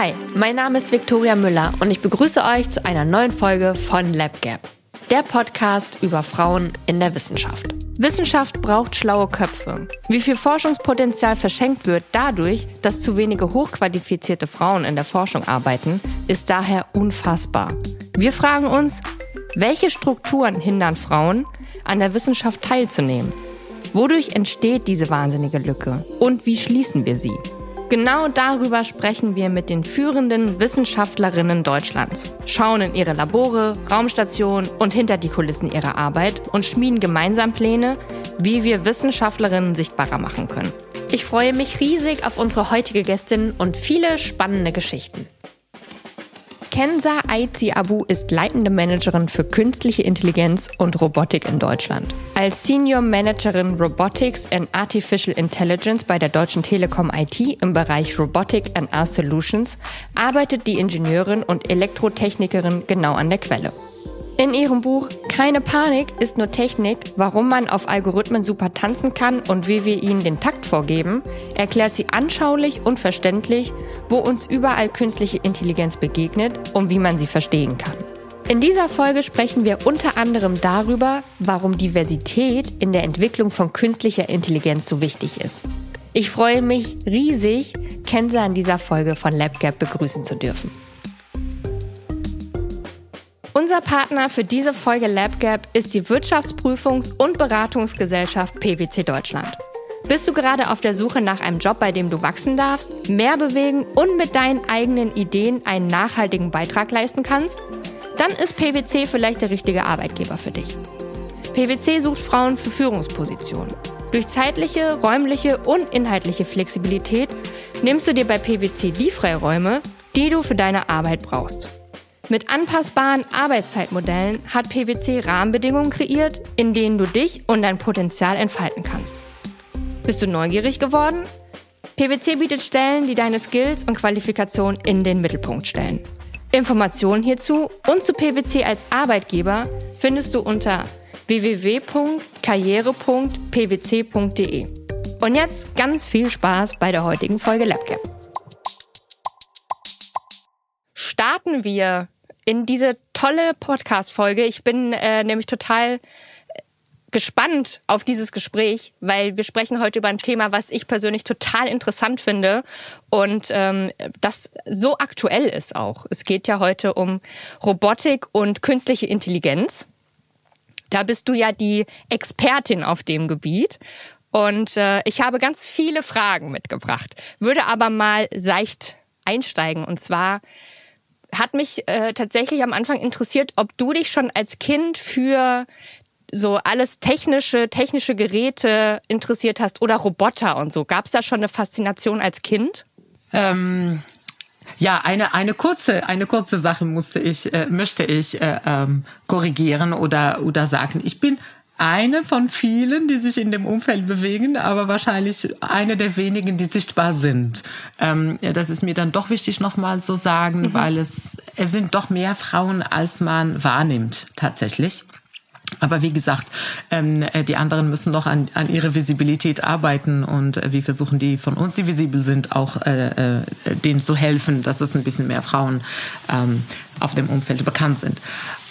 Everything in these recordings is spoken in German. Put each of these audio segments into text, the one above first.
Hi, mein Name ist Viktoria Müller und ich begrüße euch zu einer neuen Folge von LabGap, der Podcast über Frauen in der Wissenschaft. Wissenschaft braucht schlaue Köpfe. Wie viel Forschungspotenzial verschenkt wird dadurch, dass zu wenige hochqualifizierte Frauen in der Forschung arbeiten, ist daher unfassbar. Wir fragen uns, welche Strukturen hindern Frauen, an der Wissenschaft teilzunehmen? Wodurch entsteht diese wahnsinnige Lücke? Und wie schließen wir sie? Genau darüber sprechen wir mit den führenden Wissenschaftlerinnen Deutschlands, schauen in ihre Labore, Raumstationen und hinter die Kulissen ihrer Arbeit und schmieden gemeinsam Pläne, wie wir Wissenschaftlerinnen sichtbarer machen können. Ich freue mich riesig auf unsere heutige Gästin und viele spannende Geschichten. Kenza Aizi Abu ist leitende Managerin für künstliche Intelligenz und Robotik in Deutschland. Als Senior Managerin Robotics and Artificial Intelligence bei der Deutschen Telekom IT im Bereich Robotic and Art Solutions arbeitet die Ingenieurin und Elektrotechnikerin genau an der Quelle. In ihrem Buch Keine Panik ist nur Technik, warum man auf Algorithmen super tanzen kann und wie wir ihnen den Takt vorgeben, erklärt sie anschaulich und verständlich, wo uns überall künstliche Intelligenz begegnet und wie man sie verstehen kann. In dieser Folge sprechen wir unter anderem darüber, warum Diversität in der Entwicklung von künstlicher Intelligenz so wichtig ist. Ich freue mich riesig, Kenza in dieser Folge von LabGap begrüßen zu dürfen. Unser Partner für diese Folge LabGap ist die Wirtschaftsprüfungs- und Beratungsgesellschaft PwC Deutschland. Bist du gerade auf der Suche nach einem Job, bei dem du wachsen darfst, mehr bewegen und mit deinen eigenen Ideen einen nachhaltigen Beitrag leisten kannst? Dann ist PwC vielleicht der richtige Arbeitgeber für dich. PwC sucht Frauen für Führungspositionen. Durch zeitliche, räumliche und inhaltliche Flexibilität nimmst du dir bei PwC die Freiräume, die du für deine Arbeit brauchst. Mit anpassbaren Arbeitszeitmodellen hat PwC Rahmenbedingungen kreiert, in denen du dich und dein Potenzial entfalten kannst. Bist du neugierig geworden? PwC bietet Stellen, die deine Skills und Qualifikationen in den Mittelpunkt stellen. Informationen hierzu und zu PwC als Arbeitgeber findest du unter www.karriere.pwc.de. Und jetzt ganz viel Spaß bei der heutigen Folge LabCap. Starten wir in diese tolle Podcast-Folge. Ich bin äh, nämlich total äh, gespannt auf dieses Gespräch, weil wir sprechen heute über ein Thema, was ich persönlich total interessant finde und ähm, das so aktuell ist auch. Es geht ja heute um Robotik und künstliche Intelligenz. Da bist du ja die Expertin auf dem Gebiet. Und äh, ich habe ganz viele Fragen mitgebracht, würde aber mal seicht einsteigen. Und zwar, hat mich äh, tatsächlich am Anfang interessiert, ob du dich schon als Kind für so alles technische, technische Geräte interessiert hast oder Roboter und so. Gab es da schon eine Faszination als Kind? Ähm, ja, eine eine kurze eine kurze Sache musste ich äh, möchte ich äh, ähm, korrigieren oder oder sagen. Ich bin eine von vielen, die sich in dem Umfeld bewegen, aber wahrscheinlich eine der wenigen, die sichtbar sind. Ähm, ja, das ist mir dann doch wichtig nochmal zu sagen, mhm. weil es, es sind doch mehr Frauen, als man wahrnimmt tatsächlich. Aber wie gesagt, ähm, die anderen müssen noch an, an ihre Visibilität arbeiten und äh, wir versuchen die von uns, die visibel sind, auch äh, äh, denen zu helfen, dass es ein bisschen mehr Frauen ähm, auf dem Umfeld bekannt sind.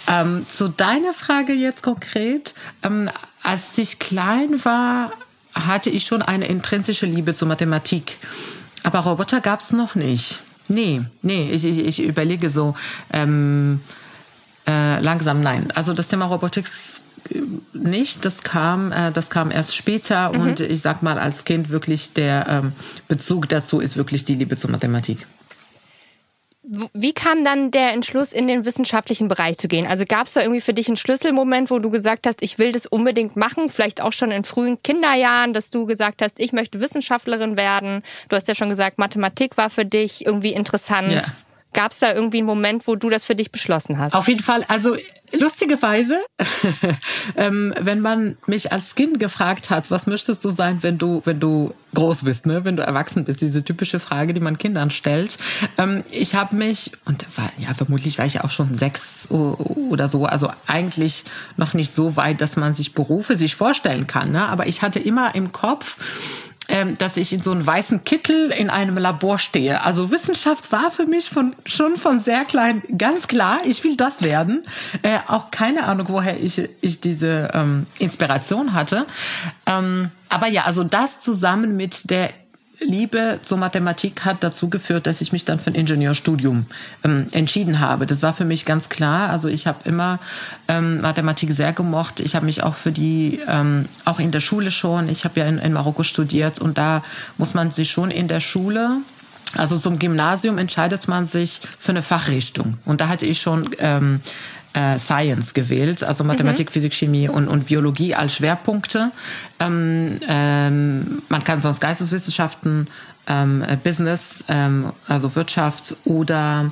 Ähm, zu deiner Frage jetzt konkret. Ähm, als ich klein war, hatte ich schon eine intrinsische Liebe zur Mathematik. Aber Roboter gab es noch nicht. Nee, nee, ich, ich, ich überlege so ähm, äh, langsam nein. Also das Thema Robotics äh, nicht, das kam, äh, das kam erst später mhm. und ich sag mal als Kind wirklich der ähm, Bezug dazu ist wirklich die Liebe zur Mathematik. Wie kam dann der Entschluss, in den wissenschaftlichen Bereich zu gehen? Also gab es da irgendwie für dich einen Schlüsselmoment, wo du gesagt hast, ich will das unbedingt machen, vielleicht auch schon in frühen Kinderjahren, dass du gesagt hast, ich möchte Wissenschaftlerin werden. Du hast ja schon gesagt, Mathematik war für dich irgendwie interessant. Ja. Gab es da irgendwie einen Moment, wo du das für dich beschlossen hast? Auf jeden Fall. Also lustigerweise, ähm, wenn man mich als Kind gefragt hat, was möchtest du sein, wenn du, wenn du groß bist, ne, wenn du erwachsen bist, diese typische Frage, die man Kindern stellt. Ähm, ich habe mich und war, ja vermutlich war ich auch schon sechs oder so, also eigentlich noch nicht so weit, dass man sich Berufe sich vorstellen kann. Ne? Aber ich hatte immer im Kopf ähm, dass ich in so einem weißen Kittel in einem Labor stehe. Also Wissenschaft war für mich von, schon von sehr klein ganz klar, ich will das werden. Äh, auch keine Ahnung, woher ich, ich diese ähm, Inspiration hatte. Ähm, aber ja, also das zusammen mit der Liebe zur Mathematik hat dazu geführt, dass ich mich dann für ein Ingenieurstudium ähm, entschieden habe. Das war für mich ganz klar. Also ich habe immer ähm, Mathematik sehr gemocht. Ich habe mich auch für die, ähm, auch in der Schule schon, ich habe ja in, in Marokko studiert und da muss man sich schon in der Schule also zum Gymnasium entscheidet man sich für eine Fachrichtung. Und da hatte ich schon ähm, äh, Science gewählt, also Mathematik, mhm. Physik, Chemie und, und Biologie als Schwerpunkte. Ähm, ähm, man kann sonst Geisteswissenschaften, ähm, äh, Business, ähm, also Wirtschaft oder,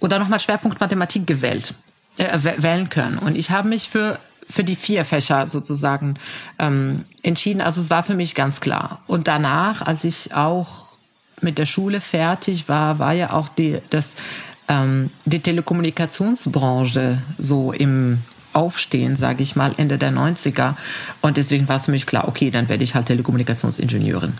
oder nochmal Schwerpunkt Mathematik gewählt, äh, wählen können. Und ich habe mich für für die vier Fächer sozusagen ähm, entschieden. Also es war für mich ganz klar. Und danach, als ich auch mit der Schule fertig war, war ja auch die, das ähm, die Telekommunikationsbranche so im Aufstehen, sage ich mal, Ende der 90er. Und deswegen war es für mich klar, okay, dann werde ich halt Telekommunikationsingenieurin.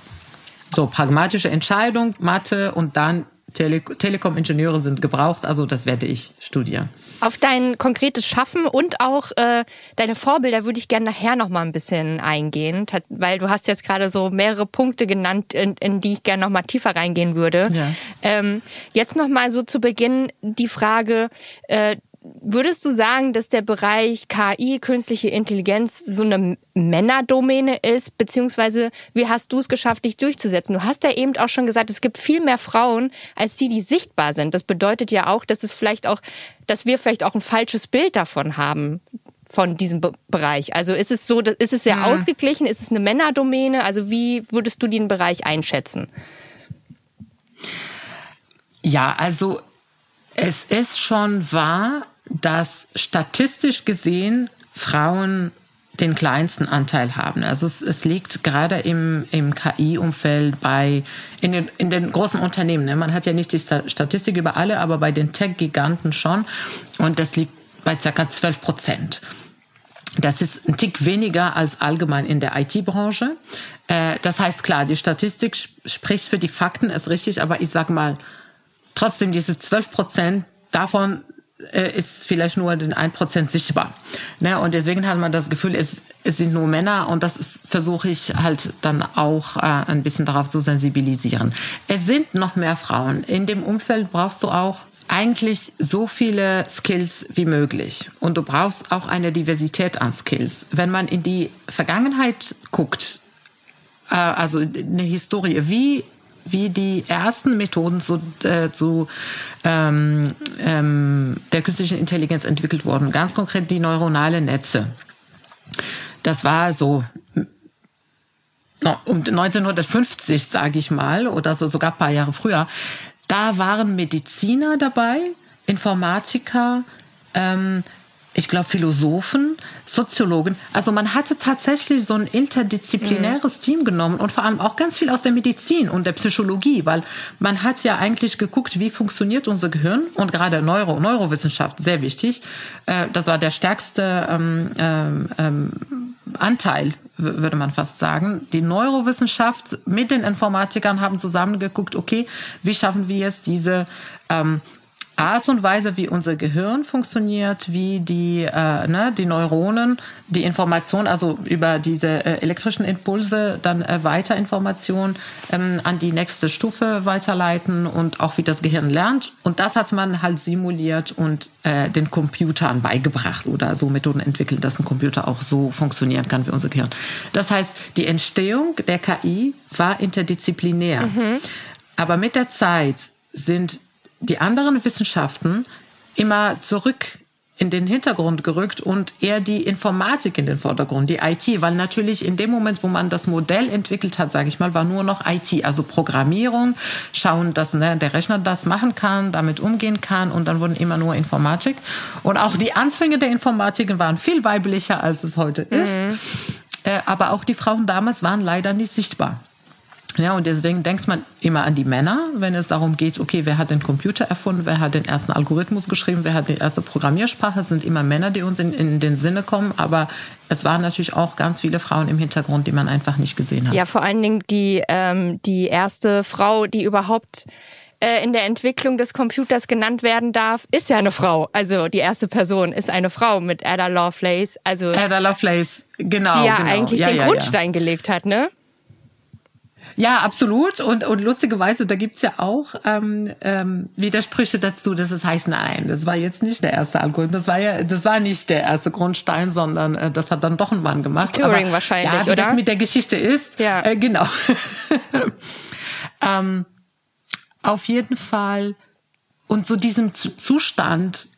So, pragmatische Entscheidung, Mathe und dann Tele Telekom-Ingenieure sind gebraucht, also das werde ich studieren. Auf dein konkretes Schaffen und auch äh, deine Vorbilder würde ich gerne nachher noch mal ein bisschen eingehen, weil du hast jetzt gerade so mehrere Punkte genannt, in, in die ich gerne noch mal tiefer reingehen würde. Ja. Ähm, jetzt noch mal so zu Beginn die Frage, äh, Würdest du sagen, dass der Bereich KI, künstliche Intelligenz, so eine Männerdomäne ist? Beziehungsweise, wie hast du es geschafft, dich durchzusetzen? Du hast ja eben auch schon gesagt, es gibt viel mehr Frauen als die, die sichtbar sind. Das bedeutet ja auch, dass es vielleicht auch, dass wir vielleicht auch ein falsches Bild davon haben, von diesem Be Bereich. Also ist es so, ist es sehr ja. ausgeglichen? Ist es eine Männerdomäne? Also wie würdest du den Bereich einschätzen? Ja, also es ist schon wahr, dass statistisch gesehen Frauen den kleinsten Anteil haben. Also es, es liegt gerade im, im KI-Umfeld bei in den, in den großen Unternehmen. Ne? Man hat ja nicht die Statistik über alle, aber bei den Tech-Giganten schon. Und das liegt bei circa 12 Prozent. Das ist ein Tick weniger als allgemein in der IT-Branche. Äh, das heißt klar, die Statistik spricht für die Fakten, ist richtig, aber ich sag mal, trotzdem diese 12 Prozent davon ist vielleicht nur den 1% sichtbar. Ne? Und deswegen hat man das Gefühl, es, es sind nur Männer und das versuche ich halt dann auch äh, ein bisschen darauf zu sensibilisieren. Es sind noch mehr Frauen. In dem Umfeld brauchst du auch eigentlich so viele Skills wie möglich. Und du brauchst auch eine Diversität an Skills. Wenn man in die Vergangenheit guckt, äh, also eine Historie, wie wie die ersten Methoden zu, äh, zu ähm, ähm, der künstlichen Intelligenz entwickelt wurden. Ganz konkret die neuronale Netze. Das war so um 1950, sage ich mal, oder so sogar ein paar Jahre früher. Da waren Mediziner dabei, Informatiker, ähm, ich glaube, Philosophen, Soziologen. Also man hatte tatsächlich so ein interdisziplinäres mhm. Team genommen und vor allem auch ganz viel aus der Medizin und der Psychologie, weil man hat ja eigentlich geguckt, wie funktioniert unser Gehirn und gerade Neuro, Neurowissenschaft, sehr wichtig. Äh, das war der stärkste ähm, ähm, ähm Anteil, würde man fast sagen. Die Neurowissenschaft mit den Informatikern haben zusammengeguckt, okay, wie schaffen wir es, diese ähm, Art und Weise, wie unser Gehirn funktioniert, wie die, äh, ne, die Neuronen, die Information, also über diese äh, elektrischen Impulse dann äh, weiter Information ähm, an die nächste Stufe weiterleiten und auch wie das Gehirn lernt. Und das hat man halt simuliert und äh, den Computern beigebracht oder so Methoden entwickelt, dass ein Computer auch so funktionieren kann wie unser Gehirn. Das heißt, die Entstehung der KI war interdisziplinär. Mhm. Aber mit der Zeit sind die anderen Wissenschaften immer zurück in den Hintergrund gerückt und eher die Informatik in den Vordergrund, die IT, weil natürlich in dem Moment, wo man das Modell entwickelt hat, sage ich mal, war nur noch IT, also Programmierung, schauen, dass ne, der Rechner das machen kann, damit umgehen kann und dann wurden immer nur Informatik und auch die Anfänge der Informatik waren viel weiblicher, als es heute ist, mhm. äh, aber auch die Frauen damals waren leider nicht sichtbar. Ja, und deswegen denkt man immer an die Männer, wenn es darum geht, okay, wer hat den Computer erfunden, wer hat den ersten Algorithmus geschrieben, wer hat die erste Programmiersprache, es sind immer Männer, die uns in, in den Sinne kommen, aber es waren natürlich auch ganz viele Frauen im Hintergrund, die man einfach nicht gesehen hat. Ja, vor allen Dingen die, ähm, die erste Frau, die überhaupt äh, in der Entwicklung des Computers genannt werden darf, ist ja eine Frau. Also die erste Person ist eine Frau mit Ada Lovelace. Also Ada Lovelace, genau. Die ja genau. eigentlich ja, den ja, Grundstein ja. gelegt hat, ne? Ja, absolut. Und, und lustigerweise, da gibt's ja auch ähm, ähm, Widersprüche dazu, dass es heißt, nein, das war jetzt nicht der erste Algorithmus, das war ja, das war nicht der erste Grundstein, sondern äh, das hat dann doch ein Mann gemacht. Turing Aber, wahrscheinlich, ja, wie oder? das mit der Geschichte ist. Ja. Äh, genau. ähm, auf jeden Fall. Und zu diesem Zustand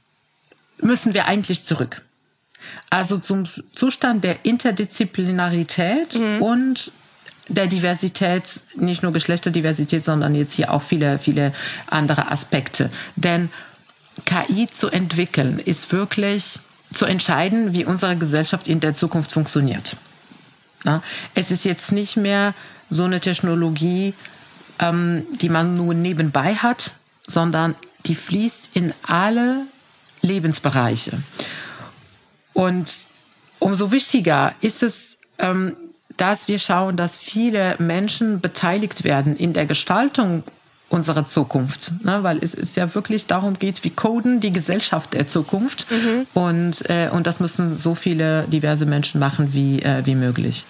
müssen wir eigentlich zurück. Also zum Zustand der Interdisziplinarität mhm. und der Diversität, nicht nur Geschlechterdiversität, sondern jetzt hier auch viele, viele andere Aspekte. Denn KI zu entwickeln ist wirklich zu entscheiden, wie unsere Gesellschaft in der Zukunft funktioniert. Es ist jetzt nicht mehr so eine Technologie, ähm, die man nur nebenbei hat, sondern die fließt in alle Lebensbereiche. Und umso wichtiger ist es, ähm, dass wir schauen, dass viele Menschen beteiligt werden in der Gestaltung unserer Zukunft, ne? weil es ist ja wirklich darum geht, wie coden die Gesellschaft der Zukunft mhm. und äh, und das müssen so viele diverse Menschen machen wie äh, wie möglich.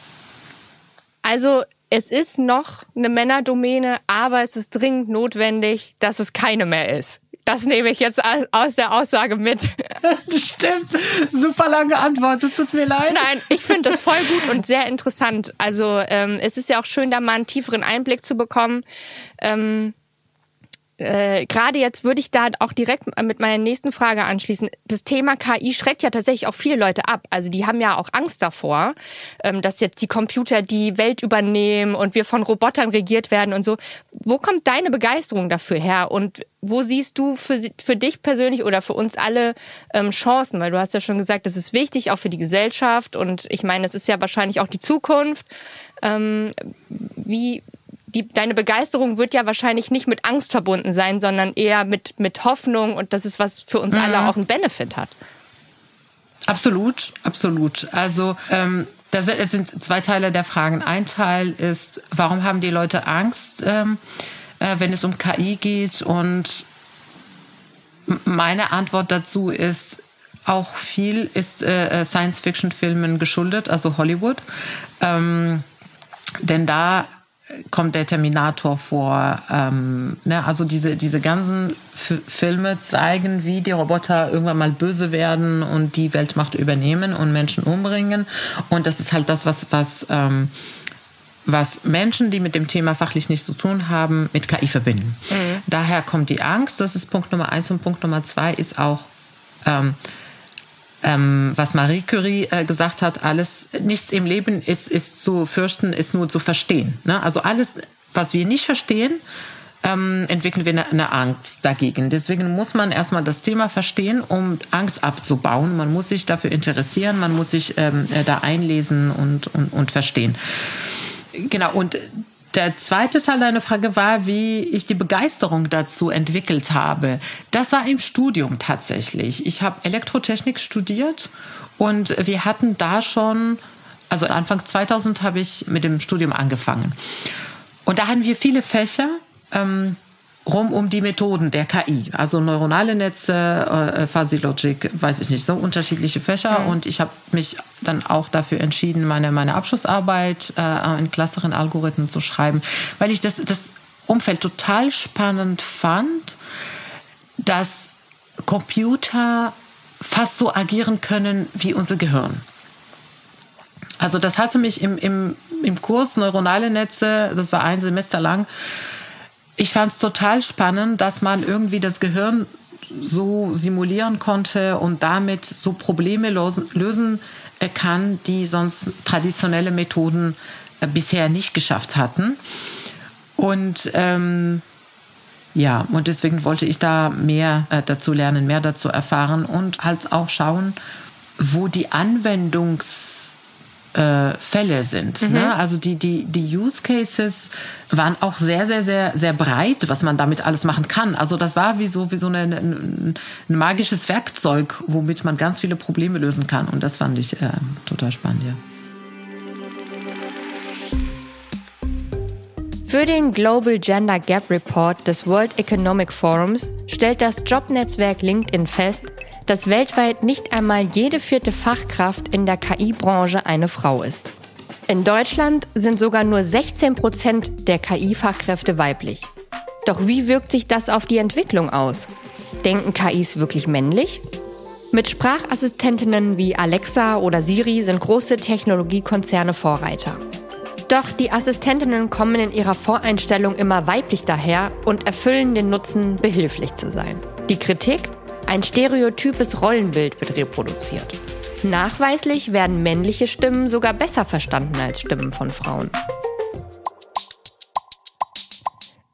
Also es ist noch eine Männerdomäne, aber es ist dringend notwendig, dass es keine mehr ist. Das nehme ich jetzt aus der Aussage mit. Stimmt. Super lange Antwort. Es tut mir leid. Nein, ich finde das voll gut und sehr interessant. Also ähm, es ist ja auch schön, da mal einen tieferen Einblick zu bekommen. Ähm, äh, gerade jetzt würde ich da auch direkt mit meiner nächsten Frage anschließen. Das Thema KI schreckt ja tatsächlich auch viele Leute ab. Also die haben ja auch Angst davor, ähm, dass jetzt die Computer die Welt übernehmen und wir von Robotern regiert werden und so. Wo kommt deine Begeisterung dafür her und wo siehst du für, für dich persönlich oder für uns alle ähm, Chancen? Weil du hast ja schon gesagt, das ist wichtig auch für die Gesellschaft und ich meine, es ist ja wahrscheinlich auch die Zukunft. Ähm, wie, die, deine Begeisterung wird ja wahrscheinlich nicht mit Angst verbunden sein, sondern eher mit, mit Hoffnung und das ist was für uns mhm. alle auch einen Benefit hat. Absolut, absolut. Also ähm, das sind zwei Teile der Fragen. Ein Teil ist, warum haben die Leute Angst, ähm, äh, wenn es um KI geht? Und meine Antwort dazu ist, auch viel ist äh, Science-Fiction-Filmen geschuldet, also Hollywood. Ähm, denn da kommt der Terminator vor. Ähm, ne? Also diese, diese ganzen F Filme zeigen, wie die Roboter irgendwann mal böse werden und die Weltmacht übernehmen und Menschen umbringen. Und das ist halt das, was, was, ähm, was Menschen, die mit dem Thema fachlich nichts zu tun haben, mit KI verbinden. Mhm. Daher kommt die Angst. Das ist Punkt Nummer eins. Und Punkt Nummer zwei ist auch, ähm, ähm, was Marie Curie äh, gesagt hat, alles, nichts im Leben ist, ist zu fürchten, ist nur zu verstehen. Ne? Also alles, was wir nicht verstehen, ähm, entwickeln wir eine, eine, Angst dagegen. Deswegen muss man erstmal das Thema verstehen, um Angst abzubauen. Man muss sich dafür interessieren, man muss sich ähm, äh, da einlesen und, und, und verstehen. Genau, und der zweite Teil deiner Frage war, wie ich die Begeisterung dazu entwickelt habe. Das war im Studium tatsächlich. Ich habe Elektrotechnik studiert und wir hatten da schon, also Anfang 2000 habe ich mit dem Studium angefangen. Und da hatten wir viele Fächer. Ähm, rum um die Methoden der KI, also neuronale Netze, äh, Fuzzy Logic, weiß ich nicht, so unterschiedliche Fächer. Mhm. Und ich habe mich dann auch dafür entschieden, meine, meine Abschlussarbeit äh, in klasseren Algorithmen zu schreiben, weil ich das, das Umfeld total spannend fand, dass Computer fast so agieren können wie unser Gehirn. Also das hatte mich im, im, im Kurs Neuronale Netze, das war ein Semester lang, ich fand es total spannend, dass man irgendwie das Gehirn so simulieren konnte und damit so Probleme lösen äh, kann, die sonst traditionelle Methoden äh, bisher nicht geschafft hatten. Und ähm, ja, und deswegen wollte ich da mehr äh, dazu lernen, mehr dazu erfahren und halt auch schauen, wo die Anwendungs äh, Fälle sind. Mhm. Ne? Also die, die, die Use Cases waren auch sehr, sehr, sehr, sehr breit, was man damit alles machen kann. Also das war wie so, wie so eine, ein, ein magisches Werkzeug, womit man ganz viele Probleme lösen kann. Und das fand ich äh, total spannend, ja. Für den Global Gender Gap Report des World Economic Forums stellt das Jobnetzwerk LinkedIn fest, dass weltweit nicht einmal jede vierte Fachkraft in der KI-Branche eine Frau ist. In Deutschland sind sogar nur 16 Prozent der KI-Fachkräfte weiblich. Doch wie wirkt sich das auf die Entwicklung aus? Denken KIs wirklich männlich? Mit Sprachassistentinnen wie Alexa oder Siri sind große Technologiekonzerne Vorreiter. Doch die Assistentinnen kommen in ihrer Voreinstellung immer weiblich daher und erfüllen den Nutzen, behilflich zu sein. Die Kritik? Ein stereotypes Rollenbild wird reproduziert. Nachweislich werden männliche Stimmen sogar besser verstanden als Stimmen von Frauen.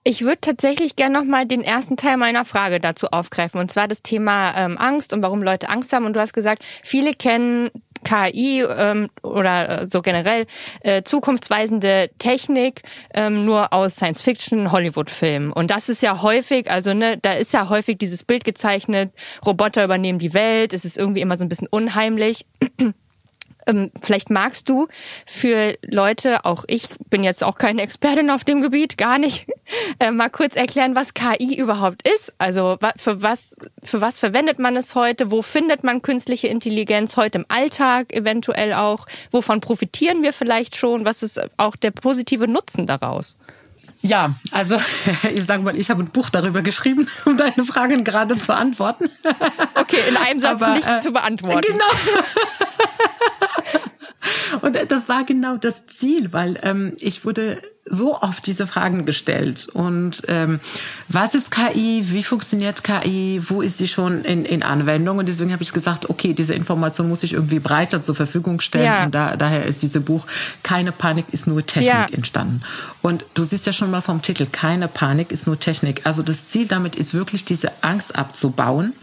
Ich würde tatsächlich gerne noch mal den ersten Teil meiner Frage dazu aufgreifen, und zwar das Thema ähm, Angst und warum Leute Angst haben. Und du hast gesagt, viele kennen KI ähm, oder äh, so generell äh, zukunftsweisende Technik ähm, nur aus Science-Fiction, Hollywood-Filmen. Und das ist ja häufig, also ne, da ist ja häufig dieses Bild gezeichnet, Roboter übernehmen die Welt, es ist irgendwie immer so ein bisschen unheimlich. Ähm, vielleicht magst du für Leute, auch ich bin jetzt auch keine Expertin auf dem Gebiet, gar nicht, äh, mal kurz erklären, was KI überhaupt ist. Also für was, für was verwendet man es heute? Wo findet man künstliche Intelligenz heute im Alltag eventuell auch? Wovon profitieren wir vielleicht schon? Was ist auch der positive Nutzen daraus? Ja, also ich sage mal, ich habe ein Buch darüber geschrieben, um deine Fragen gerade zu antworten. Okay, in einem Satz Aber, nicht äh, zu beantworten. Genau. Und das war genau das Ziel, weil ähm, ich wurde so oft diese Fragen gestellt. Und ähm, was ist KI? Wie funktioniert KI? Wo ist sie schon in, in Anwendung? Und deswegen habe ich gesagt, okay, diese Information muss ich irgendwie breiter zur Verfügung stellen. Ja. Und da, daher ist dieses Buch Keine Panik ist nur Technik ja. entstanden. Und du siehst ja schon mal vom Titel, keine Panik ist nur Technik. Also das Ziel damit ist wirklich, diese Angst abzubauen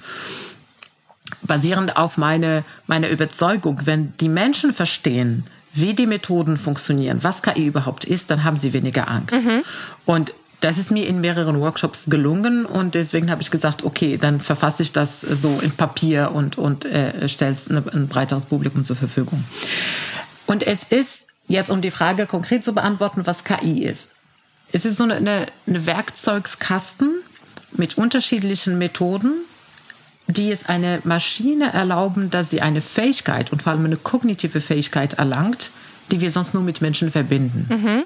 basierend auf meine, meine Überzeugung, wenn die Menschen verstehen, wie die Methoden funktionieren, was KI überhaupt ist, dann haben sie weniger Angst. Mhm. Und das ist mir in mehreren Workshops gelungen und deswegen habe ich gesagt, okay, dann verfasse ich das so in Papier und, und äh, stelle es ein breiteres Publikum zur Verfügung. Und es ist jetzt, um die Frage konkret zu beantworten, was KI ist. Es ist so eine, eine Werkzeugskasten mit unterschiedlichen Methoden, die es eine Maschine erlauben, dass sie eine Fähigkeit und vor allem eine kognitive Fähigkeit erlangt, die wir sonst nur mit Menschen verbinden. Mhm.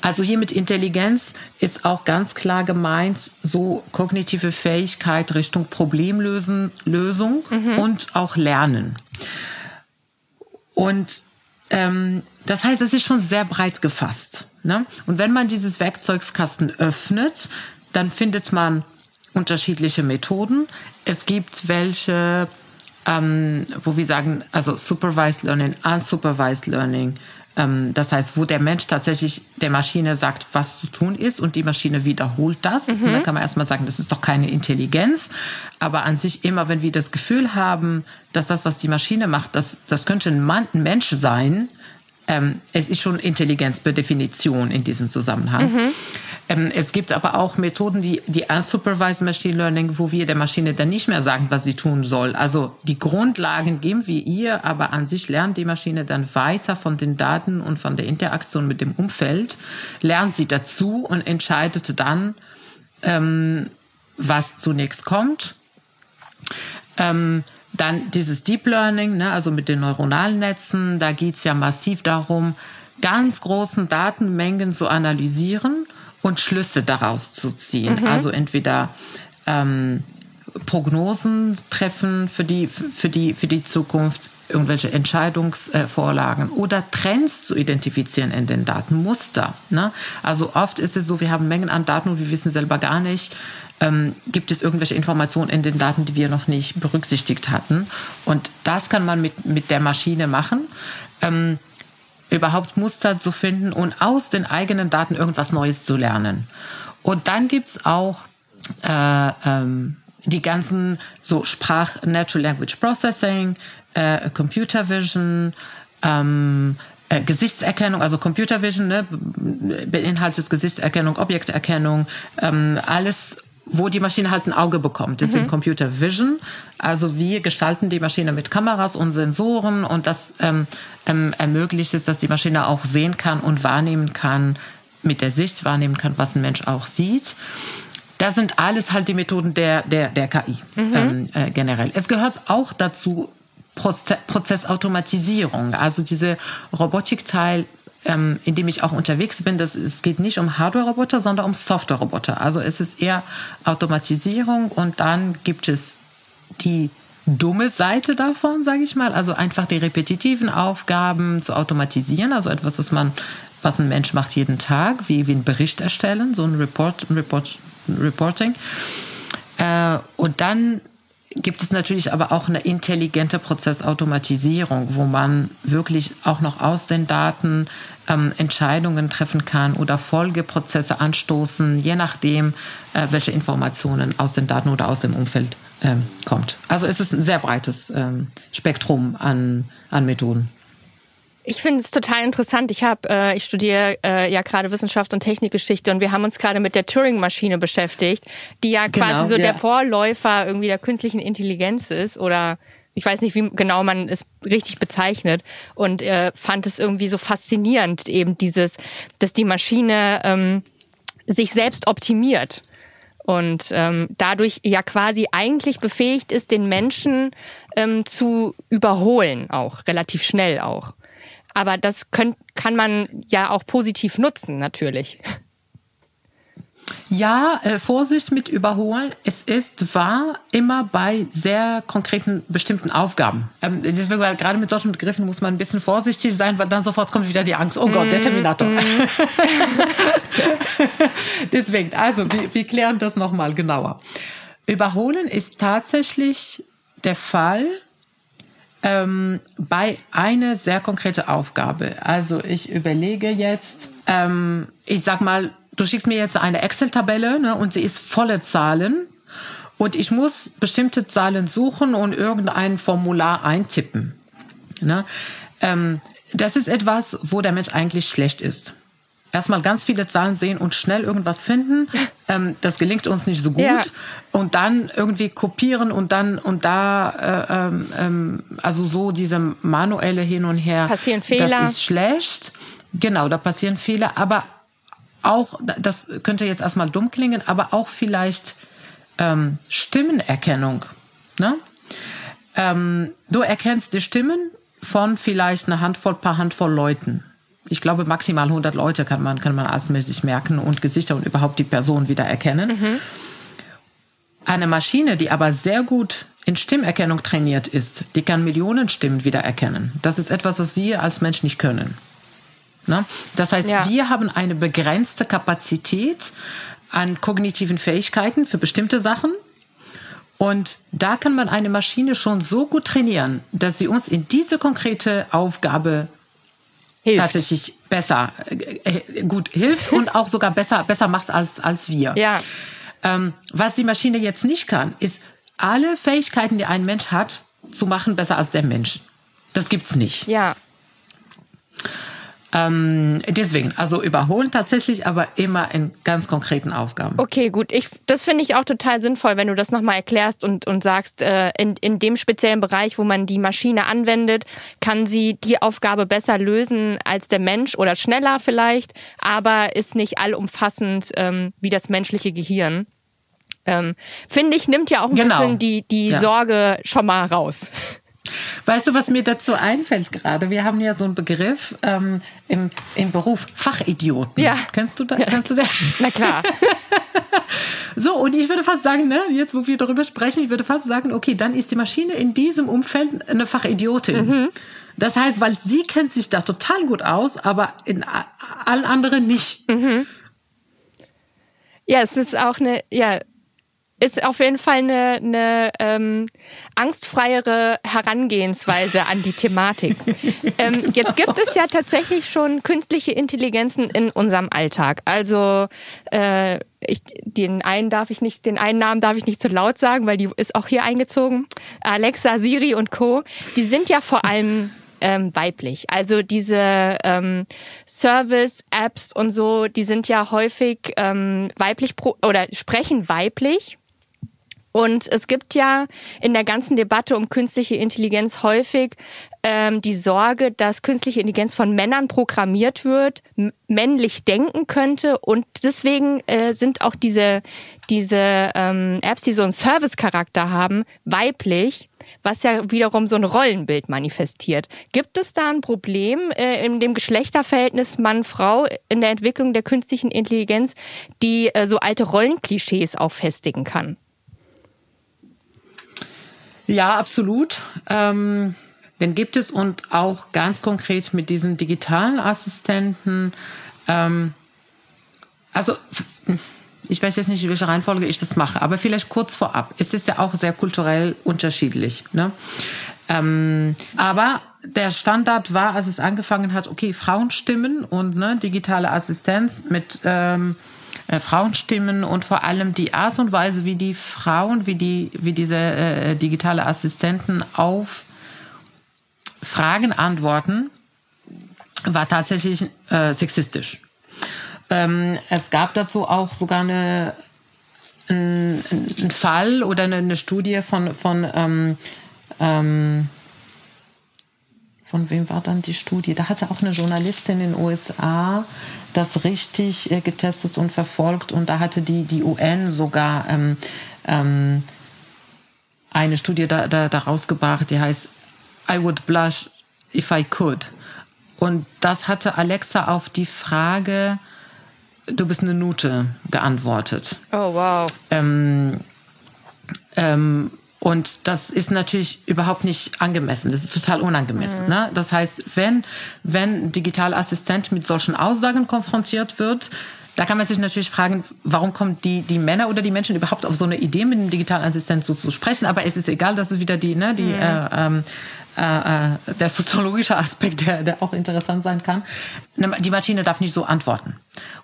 Also hier mit Intelligenz ist auch ganz klar gemeint, so kognitive Fähigkeit Richtung Problemlösen, Lösung mhm. und auch Lernen. Und ähm, das heißt, es ist schon sehr breit gefasst. Ne? Und wenn man dieses Werkzeugskasten öffnet, dann findet man unterschiedliche Methoden. Es gibt welche, ähm, wo wir sagen, also Supervised Learning, Unsupervised Learning. Ähm, das heißt, wo der Mensch tatsächlich der Maschine sagt, was zu tun ist und die Maschine wiederholt das. Mhm. Und dann kann man erstmal sagen, das ist doch keine Intelligenz. Aber an sich immer, wenn wir das Gefühl haben, dass das, was die Maschine macht, das, das könnte ein, Mann, ein Mensch sein, ähm, es ist schon Intelligenz per Definition in diesem Zusammenhang. Mhm. Ähm, es gibt aber auch Methoden, die, die unsupervised Machine Learning, wo wir der Maschine dann nicht mehr sagen, was sie tun soll. Also die Grundlagen geben wir ihr, aber an sich lernt die Maschine dann weiter von den Daten und von der Interaktion mit dem Umfeld, lernt sie dazu und entscheidet dann, ähm, was zunächst kommt. Ähm, dann dieses Deep Learning, ne, also mit den neuronalen Netzen, da geht's ja massiv darum, ganz großen Datenmengen zu analysieren und Schlüsse daraus zu ziehen. Mhm. Also entweder ähm, Prognosen treffen für die, für die, für die Zukunft, irgendwelche Entscheidungsvorlagen oder Trends zu identifizieren in den Daten, Muster. Ne? Also oft ist es so, wir haben Mengen an Daten und wir wissen selber gar nicht, ähm, gibt es irgendwelche Informationen in den Daten, die wir noch nicht berücksichtigt hatten. Und das kann man mit, mit der Maschine machen. Ähm, überhaupt Muster zu finden und aus den eigenen Daten irgendwas Neues zu lernen. Und dann gibt's auch äh, ähm, die ganzen so Sprach, Natural Language Processing, äh, Computer Vision, ähm, äh, Gesichtserkennung, also Computer Vision, ne, beinhaltet Gesichtserkennung, Objekterkennung, ähm, alles wo die Maschine halt ein Auge bekommt. Deswegen mhm. Computer Vision. Also wir gestalten die Maschine mit Kameras und Sensoren und das ähm, ähm, ermöglicht es, dass die Maschine auch sehen kann und wahrnehmen kann, mit der Sicht wahrnehmen kann, was ein Mensch auch sieht. Das sind alles halt die Methoden der, der, der KI mhm. ähm, äh, generell. Es gehört auch dazu Prozessautomatisierung, also diese Robotikteil ähm, in dem ich auch unterwegs bin, das, es geht nicht um Hardware-Roboter, sondern um Software-Roboter. Also es ist eher Automatisierung und dann gibt es die dumme Seite davon, sage ich mal, also einfach die repetitiven Aufgaben zu automatisieren, also etwas, was man, was ein Mensch macht jeden Tag, wie, wie ein Bericht erstellen, so ein Report, ein Report, ein Reporting. Äh, und dann gibt es natürlich aber auch eine intelligente Prozessautomatisierung, wo man wirklich auch noch aus den Daten ähm, Entscheidungen treffen kann oder Folgeprozesse anstoßen, je nachdem, äh, welche Informationen aus den Daten oder aus dem Umfeld ähm, kommt. Also es ist ein sehr breites ähm, Spektrum an, an Methoden. Ich finde es total interessant. Ich habe, äh, ich studiere äh, ja gerade Wissenschaft und Technikgeschichte und wir haben uns gerade mit der Turing-Maschine beschäftigt, die ja quasi genau, so ja. der Vorläufer irgendwie der künstlichen Intelligenz ist oder ich weiß nicht, wie genau man es richtig bezeichnet und äh, fand es irgendwie so faszinierend eben dieses, dass die Maschine ähm, sich selbst optimiert und ähm, dadurch ja quasi eigentlich befähigt ist, den Menschen ähm, zu überholen, auch relativ schnell auch. Aber das könnt, kann man ja auch positiv nutzen, natürlich. Ja, äh, Vorsicht mit Überholen. Es ist wahr immer bei sehr konkreten bestimmten Aufgaben. Ähm, deswegen, weil gerade mit solchen Begriffen muss man ein bisschen vorsichtig sein, weil dann sofort kommt wieder die Angst. Oh Gott, der mm, Terminator. Mm. deswegen, also wir, wir klären das nochmal genauer. Überholen ist tatsächlich der Fall, ähm, bei einer sehr konkrete Aufgabe. Also ich überlege jetzt, ähm, ich sag mal, du schickst mir jetzt eine Excel-Tabelle ne, und sie ist volle Zahlen und ich muss bestimmte Zahlen suchen und irgendein Formular eintippen. Ne? Ähm, das ist etwas, wo der Mensch eigentlich schlecht ist erstmal ganz viele Zahlen sehen und schnell irgendwas finden. Ähm, das gelingt uns nicht so gut. Ja. Und dann irgendwie kopieren und dann und da, äh, ähm, ähm, also so diese manuelle Hin und Her. Passieren Fehler. Das ist schlecht. Genau, da passieren Fehler. Aber auch, das könnte jetzt erstmal dumm klingen, aber auch vielleicht ähm, Stimmenerkennung. Ne? Ähm, du erkennst die Stimmen von vielleicht einer Handvoll, paar Handvoll Leuten ich glaube, maximal 100 Leute kann man, kann man asmäßig merken und Gesichter und überhaupt die Person wieder erkennen. Mhm. Eine Maschine, die aber sehr gut in Stimmerkennung trainiert ist, die kann Millionen Stimmen wieder erkennen. Das ist etwas, was Sie als Mensch nicht können. Ne? Das heißt, ja. wir haben eine begrenzte Kapazität an kognitiven Fähigkeiten für bestimmte Sachen. Und da kann man eine Maschine schon so gut trainieren, dass sie uns in diese konkrete Aufgabe hilft. tatsächlich besser, äh, gut hilft und auch sogar besser, besser macht als, als wir. Ja. Ähm, was die Maschine jetzt nicht kann, ist alle Fähigkeiten, die ein Mensch hat, zu machen besser als der Mensch. Das gibt's nicht. Ja. Ähm, deswegen, also überholen tatsächlich, aber immer in ganz konkreten Aufgaben. Okay, gut. Ich, das finde ich auch total sinnvoll, wenn du das nochmal erklärst und, und sagst, äh, in, in dem speziellen Bereich, wo man die Maschine anwendet, kann sie die Aufgabe besser lösen als der Mensch oder schneller vielleicht, aber ist nicht allumfassend ähm, wie das menschliche Gehirn. Ähm, finde ich, nimmt ja auch ein genau. bisschen die, die ja. Sorge schon mal raus. Weißt du, was mir dazu einfällt gerade? Wir haben ja so einen Begriff ähm, im, im Beruf, Fachidioten. Ja. Kennst du, da, kennst du das? Na klar. so, und ich würde fast sagen, ne, jetzt wo wir darüber sprechen, ich würde fast sagen, okay, dann ist die Maschine in diesem Umfeld eine Fachidiotin. Mhm. Das heißt, weil sie kennt sich da total gut aus, aber in allen anderen nicht. Mhm. Ja, es ist auch eine, ja, ist auf jeden Fall eine, eine ähm, angstfreiere Herangehensweise an die Thematik. ähm, jetzt gibt es ja tatsächlich schon künstliche Intelligenzen in unserem Alltag. Also äh, ich, den einen darf ich nicht, den einen Namen darf ich nicht zu laut sagen, weil die ist auch hier eingezogen. Alexa, Siri und Co. Die sind ja vor allem ähm, weiblich. Also diese ähm, Service-Apps und so, die sind ja häufig ähm, weiblich pro oder sprechen weiblich. Und es gibt ja in der ganzen Debatte um künstliche Intelligenz häufig ähm, die Sorge, dass künstliche Intelligenz von Männern programmiert wird, männlich denken könnte und deswegen äh, sind auch diese diese ähm, Apps, die so einen Service-Charakter haben, weiblich, was ja wiederum so ein Rollenbild manifestiert. Gibt es da ein Problem äh, in dem Geschlechterverhältnis Mann-Frau in der Entwicklung der künstlichen Intelligenz, die äh, so alte Rollenklischees auch festigen kann? Ja, absolut. Ähm den gibt es und auch ganz konkret mit diesen digitalen Assistenten. Ähm, also ich weiß jetzt nicht, in welcher Reihenfolge ich das mache, aber vielleicht kurz vorab. Es ist ja auch sehr kulturell unterschiedlich. Ne? Ähm, aber der Standard war, als es angefangen hat, okay, Frauenstimmen und ne, digitale Assistenz mit ähm, äh, Frauenstimmen und vor allem die Art und Weise, wie die Frauen, wie die, wie diese äh, digitale Assistenten auf Fragen antworten, war tatsächlich äh, sexistisch. Ähm, es gab dazu auch sogar eine, ein, ein Fall oder eine, eine, Studie von, von, ähm, ähm, von wem war dann die Studie? Da hatte auch eine Journalistin in den USA das richtig äh, getestet und verfolgt und da hatte die, die UN sogar ähm, ähm, eine Studie da, da, da rausgebracht, die heißt I would blush if I could. Und das hatte Alexa auf die Frage, du bist eine Nute, geantwortet. Oh, wow. Ähm, ähm, und das ist natürlich überhaupt nicht angemessen. Das ist total unangemessen. Mhm. Ne? Das heißt, wenn, wenn Digitalassistent mit solchen Aussagen konfrontiert wird, da kann man sich natürlich fragen, warum kommen die, die Männer oder die Menschen überhaupt auf so eine Idee, mit dem digitalen Assistent so zu sprechen. Aber es ist egal, das ist wieder die, ne, die, mhm. äh, ähm, äh, äh, der soziologische Aspekt, der, der auch interessant sein kann. Die Maschine darf nicht so antworten.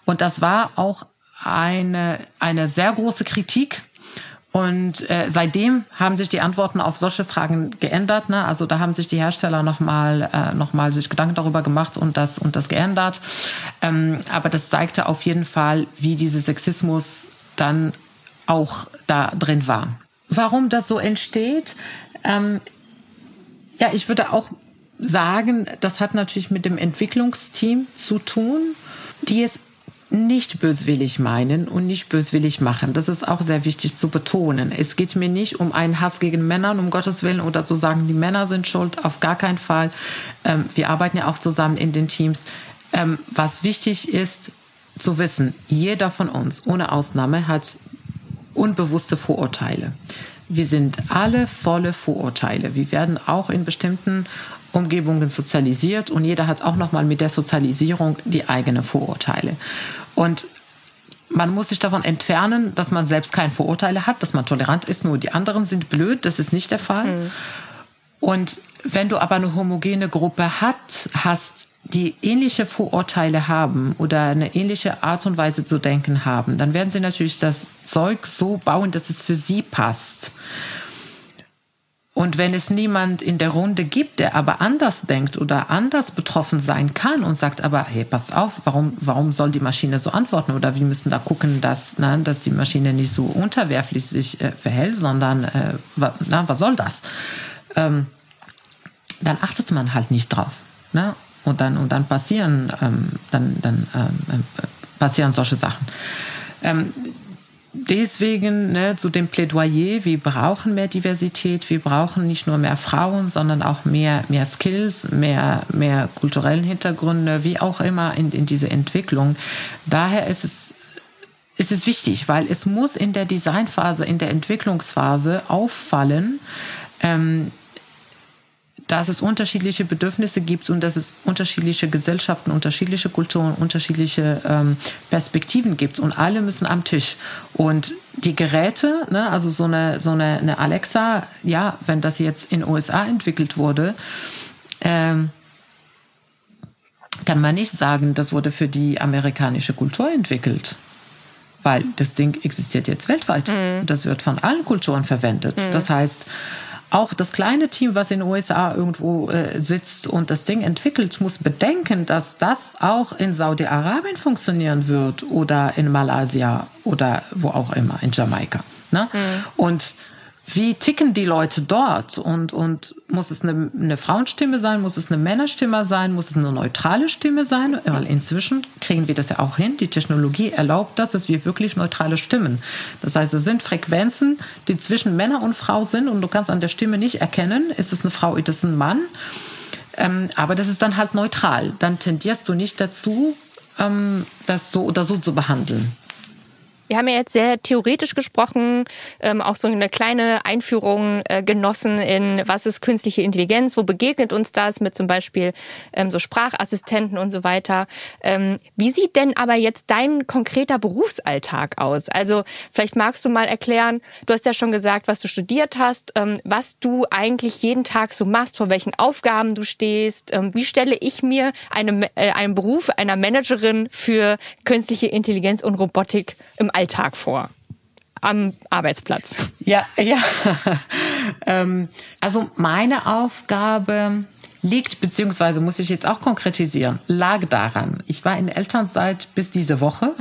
Und das war auch eine, eine sehr große Kritik und äh, seitdem haben sich die Antworten auf solche Fragen geändert. Ne? Also da haben sich die Hersteller nochmal äh, noch mal sich Gedanken darüber gemacht und das, und das geändert. Ähm, aber das zeigte auf jeden Fall, wie dieser Sexismus dann auch da drin war. Warum das so entsteht? Ähm, ja, ich würde auch sagen, das hat natürlich mit dem Entwicklungsteam zu tun, die es nicht böswillig meinen und nicht böswillig machen. Das ist auch sehr wichtig zu betonen. Es geht mir nicht um einen Hass gegen Männer, um Gottes Willen, oder zu sagen, die Männer sind schuld, auf gar keinen Fall. Ähm, wir arbeiten ja auch zusammen in den Teams. Ähm, was wichtig ist zu wissen, jeder von uns, ohne Ausnahme, hat unbewusste Vorurteile. Wir sind alle volle Vorurteile. Wir werden auch in bestimmten Umgebungen sozialisiert und jeder hat auch noch mal mit der Sozialisierung die eigenen Vorurteile. Und man muss sich davon entfernen, dass man selbst keine Vorurteile hat, dass man tolerant ist, nur die anderen sind blöd, das ist nicht der Fall. Mhm. Und wenn du aber eine homogene Gruppe hat, hast, die ähnliche Vorurteile haben oder eine ähnliche Art und Weise zu denken haben, dann werden sie natürlich das Zeug so bauen, dass es für sie passt. Und wenn es niemand in der Runde gibt, der aber anders denkt oder anders betroffen sein kann und sagt, aber hey, pass auf, warum, warum soll die Maschine so antworten? Oder wir müssen da gucken, dass, na, dass die Maschine nicht so unterwerflich sich äh, verhält, sondern äh, na, was soll das? Ähm, dann achtet man halt nicht drauf. Ne? Und dann, und dann passieren, ähm, dann, dann ähm, äh, passieren solche Sachen. Ähm, deswegen ne, zu dem Plädoyer, wir brauchen mehr Diversität, wir brauchen nicht nur mehr Frauen, sondern auch mehr, mehr Skills, mehr, mehr kulturellen Hintergründe, wie auch immer in, in diese Entwicklung. Daher ist es ist es wichtig, weil es muss in der Designphase, in der Entwicklungsphase auffallen, ähm, dass es unterschiedliche Bedürfnisse gibt und dass es unterschiedliche Gesellschaften, unterschiedliche Kulturen, unterschiedliche ähm, Perspektiven gibt. Und alle müssen am Tisch. Und die Geräte, ne, also so eine, so eine, eine Alexa, ja, wenn das jetzt in den USA entwickelt wurde, ähm, kann man nicht sagen, das wurde für die amerikanische Kultur entwickelt. Weil das Ding existiert jetzt weltweit. Mhm. Das wird von allen Kulturen verwendet. Mhm. Das heißt, auch das kleine Team, was in den USA irgendwo äh, sitzt und das Ding entwickelt, muss bedenken, dass das auch in Saudi-Arabien funktionieren wird oder in Malaysia oder wo auch immer, in Jamaika. Ne? Mhm. Und wie ticken die Leute dort? Und, und muss es eine, eine Frauenstimme sein? Muss es eine Männerstimme sein? Muss es eine neutrale Stimme sein? Weil inzwischen kriegen wir das ja auch hin. Die Technologie erlaubt das, dass wir wirklich neutrale Stimmen. Das heißt, es sind Frequenzen, die zwischen Männer und Frau sind und du kannst an der Stimme nicht erkennen, ist es eine Frau, ist es ein Mann. Ähm, aber das ist dann halt neutral. Dann tendierst du nicht dazu, ähm, das so oder so zu behandeln. Wir haben ja jetzt sehr theoretisch gesprochen, ähm, auch so eine kleine Einführung äh, genossen in, was ist künstliche Intelligenz, wo begegnet uns das mit zum Beispiel ähm, so Sprachassistenten und so weiter. Ähm, wie sieht denn aber jetzt dein konkreter Berufsalltag aus? Also vielleicht magst du mal erklären, du hast ja schon gesagt, was du studiert hast, ähm, was du eigentlich jeden Tag so machst, vor welchen Aufgaben du stehst. Ähm, wie stelle ich mir eine, äh, einen Beruf einer Managerin für künstliche Intelligenz und Robotik im Alltag Alltag vor? Am Arbeitsplatz. Ja, ja. ähm, also meine Aufgabe liegt, beziehungsweise muss ich jetzt auch konkretisieren, lag daran. Ich war in Elternzeit bis diese Woche.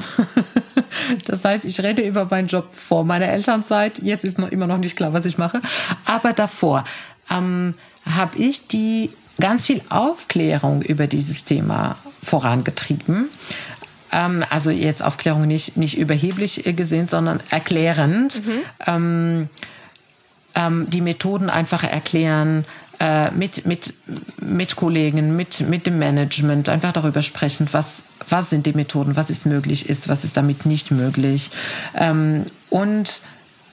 das heißt, ich rede über meinen Job vor meiner Elternzeit. Jetzt ist noch immer noch nicht klar, was ich mache. Aber davor ähm, habe ich die ganz viel Aufklärung über dieses Thema vorangetrieben ähm, also jetzt Aufklärung nicht, nicht überheblich gesehen, sondern erklärend. Mhm. Ähm, ähm, die Methoden einfach erklären, äh, mit, mit, mit Kollegen, mit, mit dem Management, einfach darüber sprechen, was, was sind die Methoden, was ist möglich ist, was ist damit nicht möglich. Ähm, und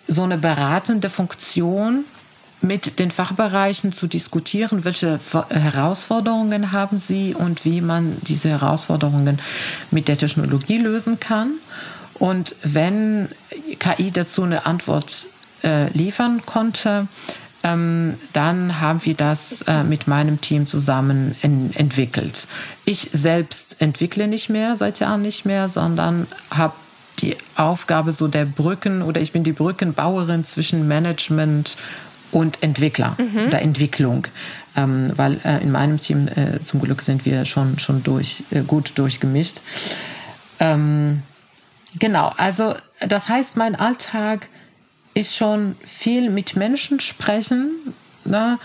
so eine beratende Funktion mit den Fachbereichen zu diskutieren, welche Herausforderungen haben sie und wie man diese Herausforderungen mit der Technologie lösen kann. Und wenn KI dazu eine Antwort äh, liefern konnte, ähm, dann haben wir das äh, mit meinem Team zusammen entwickelt. Ich selbst entwickle nicht mehr, seit Jahren nicht mehr, sondern habe die Aufgabe so der Brücken oder ich bin die Brückenbauerin zwischen Management und Entwickler mhm. oder Entwicklung. Ähm, weil äh, in meinem Team äh, zum Glück sind wir schon, schon durch, äh, gut durchgemischt. Ähm, genau, also das heißt, mein Alltag ist schon viel mit Menschen sprechen, ne?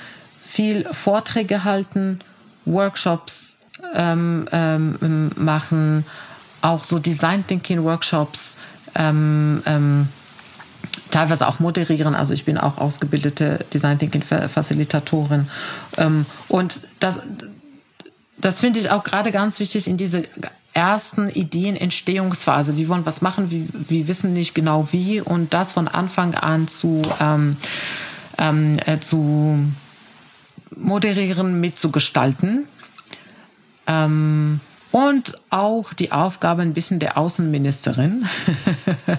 viel Vorträge halten, Workshops ähm, ähm, machen, auch so Design Thinking Workshops. Ähm, ähm, teilweise auch moderieren. Also ich bin auch ausgebildete Design Thinking Facilitatorin. Ähm, und das, das finde ich auch gerade ganz wichtig in diese ersten Ideenentstehungsphase. Wir wollen was machen, wir, wir wissen nicht genau wie und das von Anfang an zu, ähm, ähm, äh, zu moderieren, mitzugestalten. Ähm, und auch die Aufgabe ein bisschen der Außenministerin,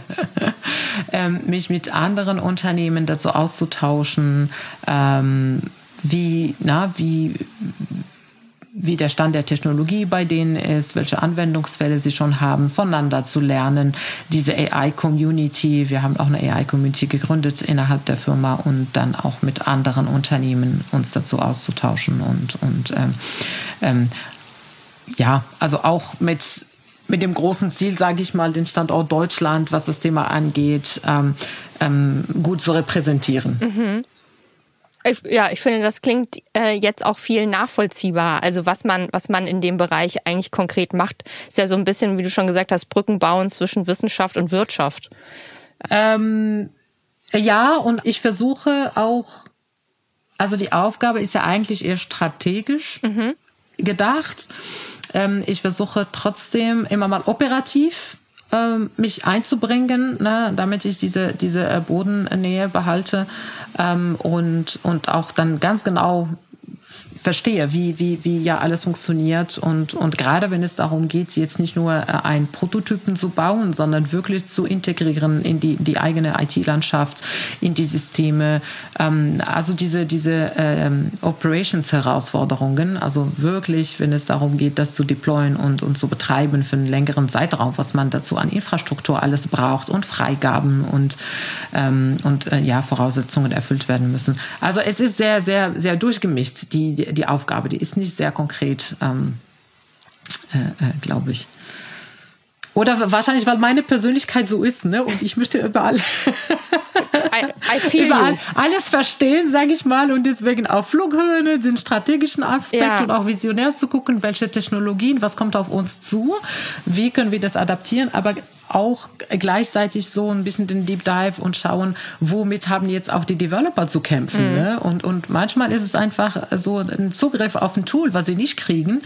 ähm, mich mit anderen Unternehmen dazu auszutauschen, ähm, wie, na, wie, wie der Stand der Technologie bei denen ist, welche Anwendungsfälle sie schon haben, voneinander zu lernen. Diese AI-Community, wir haben auch eine AI-Community gegründet innerhalb der Firma und dann auch mit anderen Unternehmen uns dazu auszutauschen und, und ähm, ähm, ja, also auch mit, mit dem großen Ziel, sage ich mal, den Standort Deutschland, was das Thema angeht, ähm, ähm, gut zu repräsentieren. Mhm. Ich, ja, ich finde, das klingt äh, jetzt auch viel nachvollziehbar. Also was man, was man in dem Bereich eigentlich konkret macht, ist ja so ein bisschen, wie du schon gesagt hast, Brücken bauen zwischen Wissenschaft und Wirtschaft. Ähm, ja, und ich versuche auch, also die Aufgabe ist ja eigentlich eher strategisch mhm. gedacht. Ähm, ich versuche trotzdem immer mal operativ ähm, mich einzubringen, ne, damit ich diese, diese äh, Bodennähe behalte ähm, und, und auch dann ganz genau verstehe, wie, wie, wie ja alles funktioniert und, und gerade wenn es darum geht, jetzt nicht nur äh, einen Prototypen zu bauen, sondern wirklich zu integrieren in die, die eigene IT-Landschaft, in die Systeme, ähm, also diese, diese ähm, Operations-Herausforderungen, also wirklich, wenn es darum geht, das zu deployen und, und zu betreiben für einen längeren Zeitraum, was man dazu an Infrastruktur alles braucht und Freigaben und, ähm, und äh, ja, Voraussetzungen erfüllt werden müssen. Also es ist sehr, sehr, sehr durchgemischt, die, die Aufgabe. Die ist nicht sehr konkret, ähm, äh, äh, glaube ich. Oder wahrscheinlich, weil meine Persönlichkeit so ist, ne? Und ich möchte überall, I, I überall alles verstehen, sage ich mal. Und deswegen auf Flughöhe, den strategischen Aspekt ja. und auch visionär zu gucken, welche Technologien, was kommt auf uns zu, wie können wir das adaptieren. Aber auch gleichzeitig so ein bisschen den Deep Dive und schauen, womit haben jetzt auch die Developer zu kämpfen. Mhm. Ne? Und, und manchmal ist es einfach so ein Zugriff auf ein Tool, was sie nicht kriegen,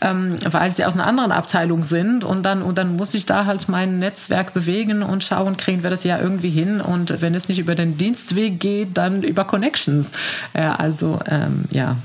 ähm, weil sie aus einer anderen Abteilung sind. Und dann, und dann muss ich da halt mein Netzwerk bewegen und schauen, kriegen wir das ja irgendwie hin. Und wenn es nicht über den Dienstweg geht, dann über Connections. Äh, also ähm, ja,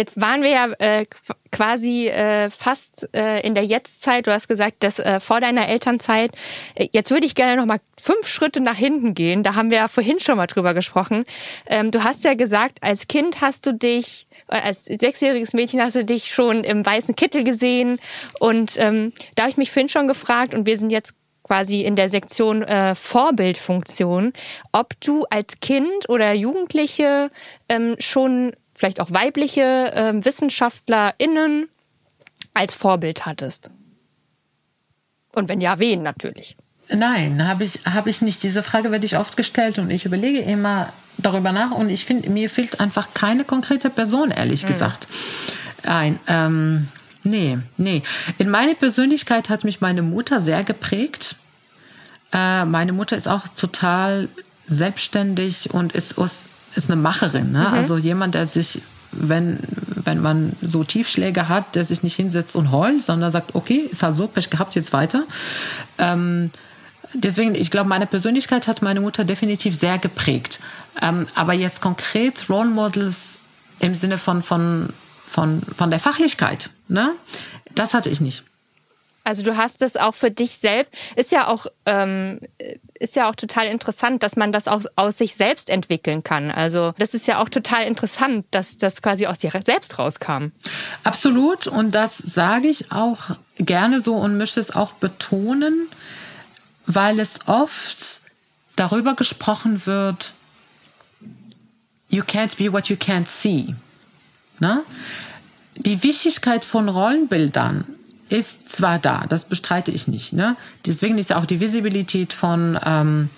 Jetzt waren wir ja äh, quasi äh, fast äh, in der Jetztzeit. Du hast gesagt, dass äh, vor deiner Elternzeit. Äh, jetzt würde ich gerne noch mal fünf Schritte nach hinten gehen. Da haben wir ja vorhin schon mal drüber gesprochen. Ähm, du hast ja gesagt, als Kind hast du dich, äh, als sechsjähriges Mädchen hast du dich schon im weißen Kittel gesehen. Und ähm, da habe ich mich vorhin schon gefragt. Und wir sind jetzt quasi in der Sektion äh, Vorbildfunktion, ob du als Kind oder Jugendliche ähm, schon vielleicht auch weibliche äh, WissenschaftlerInnen als Vorbild hattest? Und wenn ja, wen natürlich? Nein, habe ich, hab ich nicht. Diese Frage werde ich oft gestellt und ich überlege immer darüber nach und ich finde, mir fehlt einfach keine konkrete Person, ehrlich mhm. gesagt. Nein, ähm, nee, nee. In meine Persönlichkeit hat mich meine Mutter sehr geprägt. Äh, meine Mutter ist auch total selbstständig und ist aus ist eine Macherin. Ne? Mhm. Also jemand, der sich, wenn, wenn man so Tiefschläge hat, der sich nicht hinsetzt und heult, sondern sagt, okay, ist halt so, Pech gehabt, jetzt weiter. Ähm, deswegen, ich glaube, meine Persönlichkeit hat meine Mutter definitiv sehr geprägt. Ähm, aber jetzt konkret Role Models im Sinne von, von, von, von der Fachlichkeit, ne? das hatte ich nicht. Also du hast es auch für dich selbst, ist ja auch, ähm, ist ja auch total interessant, dass man das auch aus sich selbst entwickeln kann. Also das ist ja auch total interessant, dass das quasi aus dir selbst rauskam. Absolut. Und das sage ich auch gerne so und möchte es auch betonen, weil es oft darüber gesprochen wird, you can't be what you can't see. Ne? Die Wichtigkeit von Rollenbildern ist zwar da, das bestreite ich nicht. Ne? Deswegen ist auch die Visibilität von, ähm,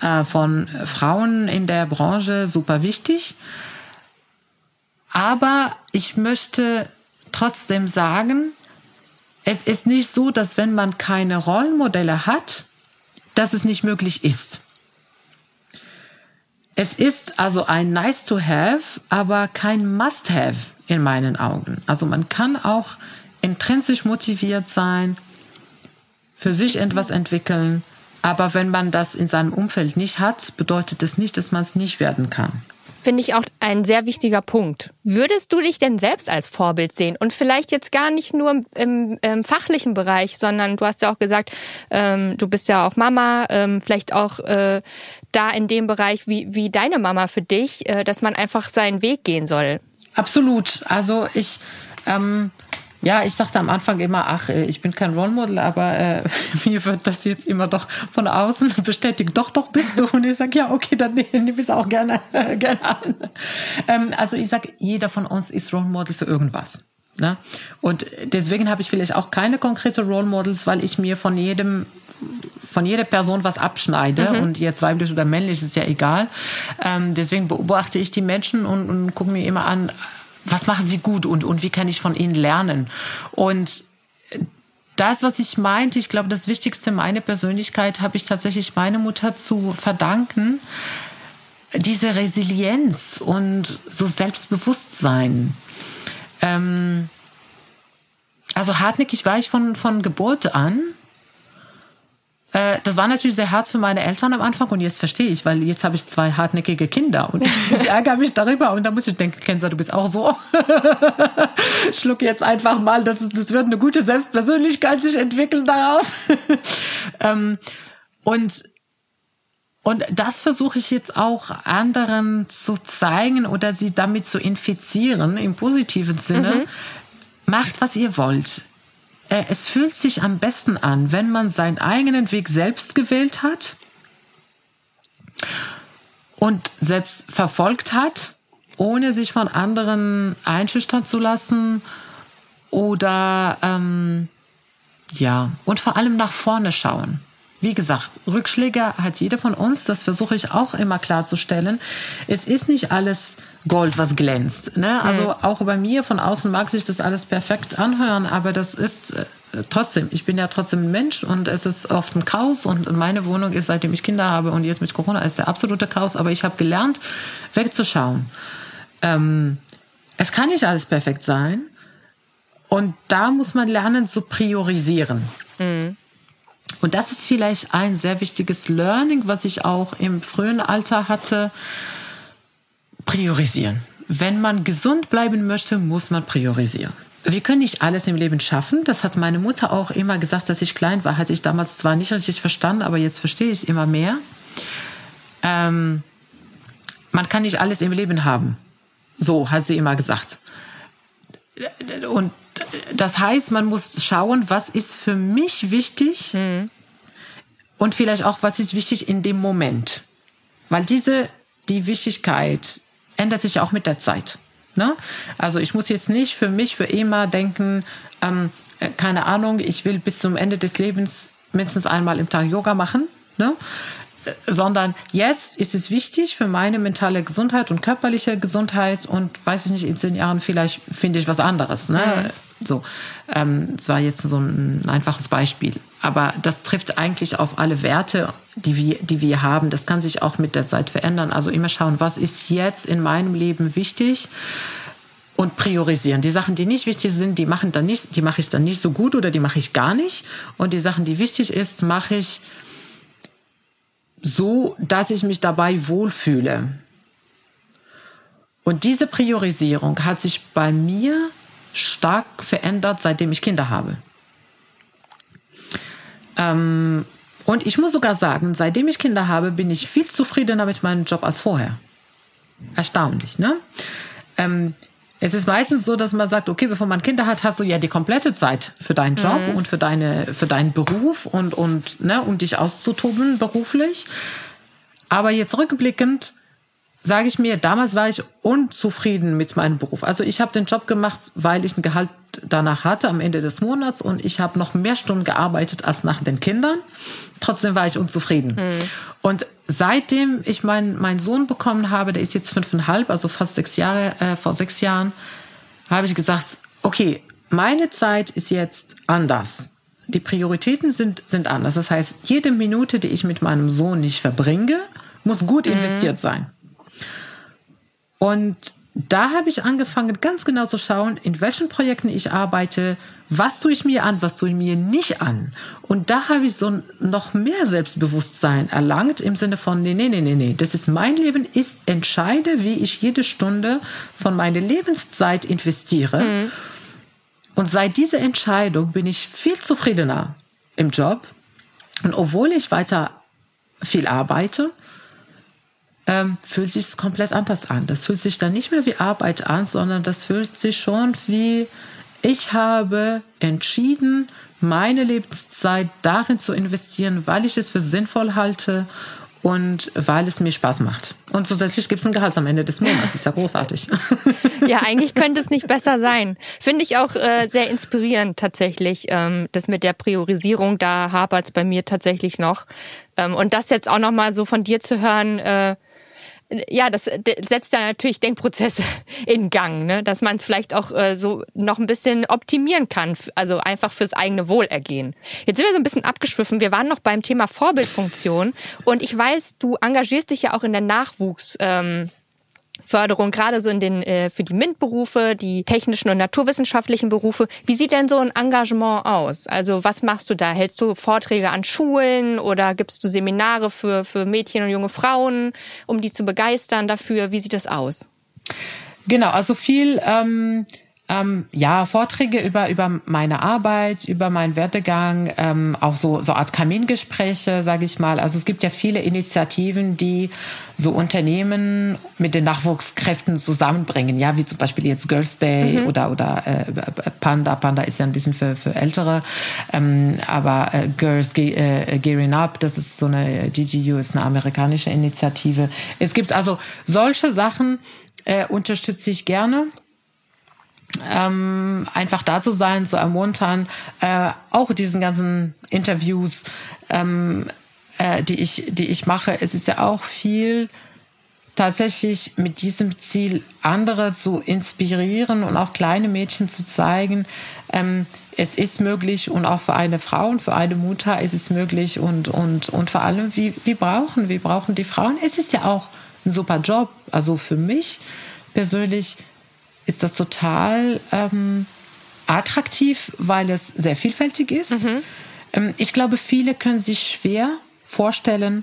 äh, von Frauen in der Branche super wichtig. Aber ich möchte trotzdem sagen, es ist nicht so, dass wenn man keine Rollenmodelle hat, dass es nicht möglich ist. Es ist also ein Nice to have, aber kein Must have in meinen Augen. Also man kann auch intrinsisch motiviert sein, für sich etwas entwickeln. Aber wenn man das in seinem Umfeld nicht hat, bedeutet das nicht, dass man es nicht werden kann. Finde ich auch ein sehr wichtiger Punkt. Würdest du dich denn selbst als Vorbild sehen? Und vielleicht jetzt gar nicht nur im, im fachlichen Bereich, sondern du hast ja auch gesagt, ähm, du bist ja auch Mama, ähm, vielleicht auch äh, da in dem Bereich wie, wie deine Mama für dich, äh, dass man einfach seinen Weg gehen soll. Absolut. Also ich ähm, ja, ich sagte am Anfang immer, ach, äh, ich bin kein Role Model, aber äh, mir wird das jetzt immer doch von außen bestätigt. Doch, doch bist du. Und ich sage, ja, okay, dann nehme ich es auch gerne, gerne an. Ähm, also ich sage, jeder von uns ist Role Model für irgendwas. Ne? Und deswegen habe ich vielleicht auch keine konkrete Role Models, weil ich mir von jedem von jeder Person was abschneide mhm. und jetzt weiblich oder männlich ist ja egal. Ähm, deswegen beobachte ich die Menschen und, und gucke mir immer an, was machen sie gut und, und wie kann ich von ihnen lernen? Und das, was ich meinte, ich glaube, das Wichtigste, meine Persönlichkeit, habe ich tatsächlich meine Mutter zu verdanken. Diese Resilienz und so Selbstbewusstsein. Ähm, also hartnäckig war ich von, von Geburt an. Äh, das war natürlich sehr hart für meine Eltern am Anfang und jetzt verstehe ich, weil jetzt habe ich zwei hartnäckige Kinder und ich ärgere mich darüber und da muss ich denken, Kenza, du bist auch so. Schluck jetzt einfach mal, das, ist, das wird eine gute Selbstpersönlichkeit sich entwickeln daraus. ähm, und und das versuche ich jetzt auch anderen zu zeigen oder sie damit zu infizieren im positiven Sinne. Mhm. Macht, was ihr wollt. Äh, es fühlt sich am besten an, wenn man seinen eigenen Weg selbst gewählt hat und selbst verfolgt hat, ohne sich von anderen einschüchtern zu lassen oder ähm, ja, und vor allem nach vorne schauen. Wie gesagt, Rückschläge hat jeder von uns, das versuche ich auch immer klarzustellen. Es ist nicht alles Gold, was glänzt. Ne? Also mhm. auch bei mir von außen mag sich das alles perfekt anhören, aber das ist äh, trotzdem, ich bin ja trotzdem ein Mensch und es ist oft ein Chaos und meine Wohnung ist, seitdem ich Kinder habe und jetzt mit Corona ist der absolute Chaos, aber ich habe gelernt, wegzuschauen. Ähm, es kann nicht alles perfekt sein und da muss man lernen zu priorisieren. Mhm. Und das ist vielleicht ein sehr wichtiges Learning, was ich auch im frühen Alter hatte. Priorisieren. Wenn man gesund bleiben möchte, muss man priorisieren. Wir können nicht alles im Leben schaffen. Das hat meine Mutter auch immer gesagt, dass ich klein war. Hatte ich damals zwar nicht richtig verstanden, aber jetzt verstehe ich es immer mehr. Ähm, man kann nicht alles im Leben haben. So hat sie immer gesagt. Und das heißt, man muss schauen, was ist für mich wichtig mhm. und vielleicht auch, was ist wichtig in dem Moment. Weil diese, die Wichtigkeit ändert sich auch mit der Zeit. Ne? Also ich muss jetzt nicht für mich für immer denken, ähm, äh, keine Ahnung, ich will bis zum Ende des Lebens mindestens einmal im Tag Yoga machen. Ne? sondern jetzt ist es wichtig für meine mentale Gesundheit und körperliche Gesundheit und weiß ich nicht, in zehn Jahren vielleicht finde ich was anderes. Ne? Mhm. So, ähm, das war jetzt so ein einfaches Beispiel. Aber das trifft eigentlich auf alle Werte, die wir, die wir haben. Das kann sich auch mit der Zeit verändern. Also immer schauen, was ist jetzt in meinem Leben wichtig und priorisieren. Die Sachen, die nicht wichtig sind, die machen dann nicht, die mache ich dann nicht so gut oder die mache ich gar nicht. Und die Sachen, die wichtig ist, mache ich so, dass ich mich dabei wohlfühle. Und diese Priorisierung hat sich bei mir stark verändert, seitdem ich Kinder habe. Ähm, und ich muss sogar sagen, seitdem ich Kinder habe, bin ich viel zufriedener mit meinem Job als vorher. Erstaunlich, ne? Ähm, es ist meistens so, dass man sagt, okay, bevor man Kinder hat, hast du ja die komplette Zeit für deinen Job mhm. und für deine, für deinen Beruf und, und, ne, um dich auszutoben beruflich. Aber jetzt rückblickend sage ich mir, damals war ich unzufrieden mit meinem Beruf. Also ich habe den Job gemacht, weil ich ein Gehalt danach hatte am Ende des Monats und ich habe noch mehr Stunden gearbeitet als nach den Kindern. Trotzdem war ich unzufrieden. Mhm. Und seitdem ich meinen mein Sohn bekommen habe, der ist jetzt fünfeinhalb, also fast sechs Jahre, äh, vor sechs Jahren, habe ich gesagt, okay, meine Zeit ist jetzt anders. Die Prioritäten sind, sind anders. Das heißt, jede Minute, die ich mit meinem Sohn nicht verbringe, muss gut mhm. investiert sein. Und da habe ich angefangen, ganz genau zu schauen, in welchen Projekten ich arbeite, was tue ich mir an, was tue ich mir nicht an. Und da habe ich so noch mehr Selbstbewusstsein erlangt im Sinne von, nee, nee, nee, nee, nee, das ist mein Leben, ich entscheide, wie ich jede Stunde von meiner Lebenszeit investiere. Mhm. Und seit dieser Entscheidung bin ich viel zufriedener im Job. Und obwohl ich weiter viel arbeite, ähm, fühlt sich komplett anders an. Das fühlt sich dann nicht mehr wie Arbeit an, sondern das fühlt sich schon wie, ich habe entschieden, meine Lebenszeit darin zu investieren, weil ich es für sinnvoll halte und weil es mir Spaß macht. Und zusätzlich gibt es ein Gehalt am Ende des Monats. Ist ja großartig. Ja, eigentlich könnte es nicht besser sein. Finde ich auch äh, sehr inspirierend tatsächlich. Ähm, das mit der Priorisierung, da hapert es bei mir tatsächlich noch. Ähm, und das jetzt auch nochmal so von dir zu hören, äh, ja, das setzt da natürlich Denkprozesse in Gang, ne? dass man es vielleicht auch äh, so noch ein bisschen optimieren kann, also einfach fürs eigene Wohlergehen. Jetzt sind wir so ein bisschen abgeschwiffen. Wir waren noch beim Thema Vorbildfunktion und ich weiß, du engagierst dich ja auch in der Nachwuchs. Ähm, Förderung, gerade so in den äh, für die MINT-Berufe, die technischen und naturwissenschaftlichen Berufe. Wie sieht denn so ein Engagement aus? Also was machst du da? Hältst du Vorträge an Schulen oder gibst du Seminare für, für Mädchen und junge Frauen, um die zu begeistern dafür? Wie sieht das aus? Genau, also viel ähm, ähm, ja, Vorträge über, über meine Arbeit, über meinen Werdegang, ähm, auch so, so Art Kamingespräche, sage ich mal. Also es gibt ja viele Initiativen, die so Unternehmen mit den Nachwuchskräften zusammenbringen, ja, wie zum Beispiel jetzt Girls Day mhm. oder, oder äh, Panda. Panda ist ja ein bisschen für, für Ältere, ähm, aber äh, Girls Ge äh, Gearing Up, das ist so eine, GGU ist eine amerikanische Initiative. Es gibt also solche Sachen, äh, unterstütze ich gerne ähm, einfach da zu sein, zu ermuntern, äh, auch diesen ganzen Interviews, ähm, äh, die ich, die ich mache. Es ist ja auch viel tatsächlich mit diesem Ziel, andere zu inspirieren und auch kleine Mädchen zu zeigen, ähm, es ist möglich und auch für eine Frau und für eine Mutter ist es möglich und, und, und vor allem, wie, wie brauchen, wie brauchen die Frauen? Es ist ja auch ein super Job. Also für mich persönlich ist das total ähm, attraktiv, weil es sehr vielfältig ist. Mhm. Ähm, ich glaube, viele können sich schwer vorstellen,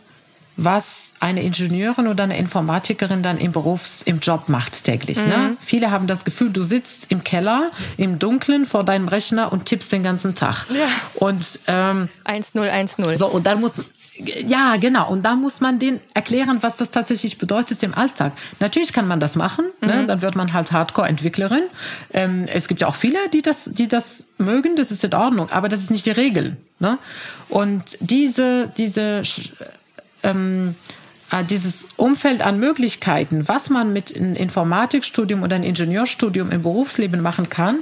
was eine Ingenieurin oder eine Informatikerin dann im Berufs-, im Job macht täglich. Ne? Mhm. Ne? Viele haben das Gefühl, du sitzt im Keller, im Dunkeln vor deinem Rechner und tippst den ganzen Tag. Ja. Und ähm, 1010. So, und dann muss ja, genau. Und da muss man denen erklären, was das tatsächlich bedeutet im Alltag. Natürlich kann man das machen. Ne? Mhm. Ne? Dann wird man halt Hardcore-Entwicklerin. Ähm, es gibt ja auch viele, die das, die das mögen. Das ist in Ordnung. Aber das ist nicht die Regel. Ne? Und diese, diese, ähm, äh, dieses Umfeld an Möglichkeiten, was man mit einem Informatikstudium oder einem Ingenieurstudium im Berufsleben machen kann,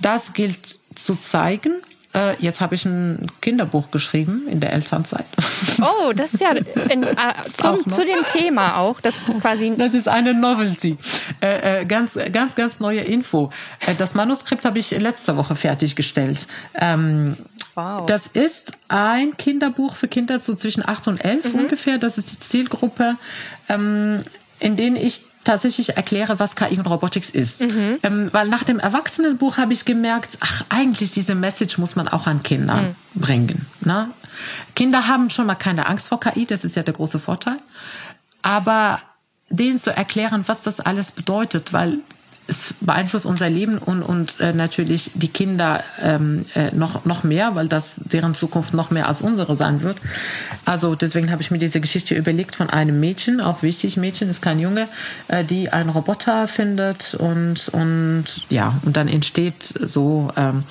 das gilt zu zeigen äh, jetzt habe ich ein Kinderbuch geschrieben in der Elternzeit. Oh, das ist ja in, äh, zum, zu dem Thema auch. Das quasi. Das ist eine Novelty. Äh, äh, ganz, ganz, ganz neue Info. Äh, das Manuskript habe ich letzte Woche fertiggestellt. Ähm, wow. Das ist ein Kinderbuch für Kinder so zwischen 8 und 11 mhm. ungefähr. Das ist die Zielgruppe, ähm, in denen ich tatsächlich erkläre, was KI und Robotics ist. Mhm. Ähm, weil nach dem Erwachsenenbuch habe ich gemerkt, ach, eigentlich diese Message muss man auch an Kinder mhm. bringen. Ne? Kinder haben schon mal keine Angst vor KI, das ist ja der große Vorteil. Aber denen zu erklären, was das alles bedeutet, weil es beeinflusst unser Leben und, und äh, natürlich die Kinder ähm, äh, noch, noch mehr, weil das deren Zukunft noch mehr als unsere sein wird. Also deswegen habe ich mir diese Geschichte überlegt von einem Mädchen, auch wichtig, Mädchen ist kein Junge, äh, die einen Roboter findet und, und ja, und dann entsteht so ähm,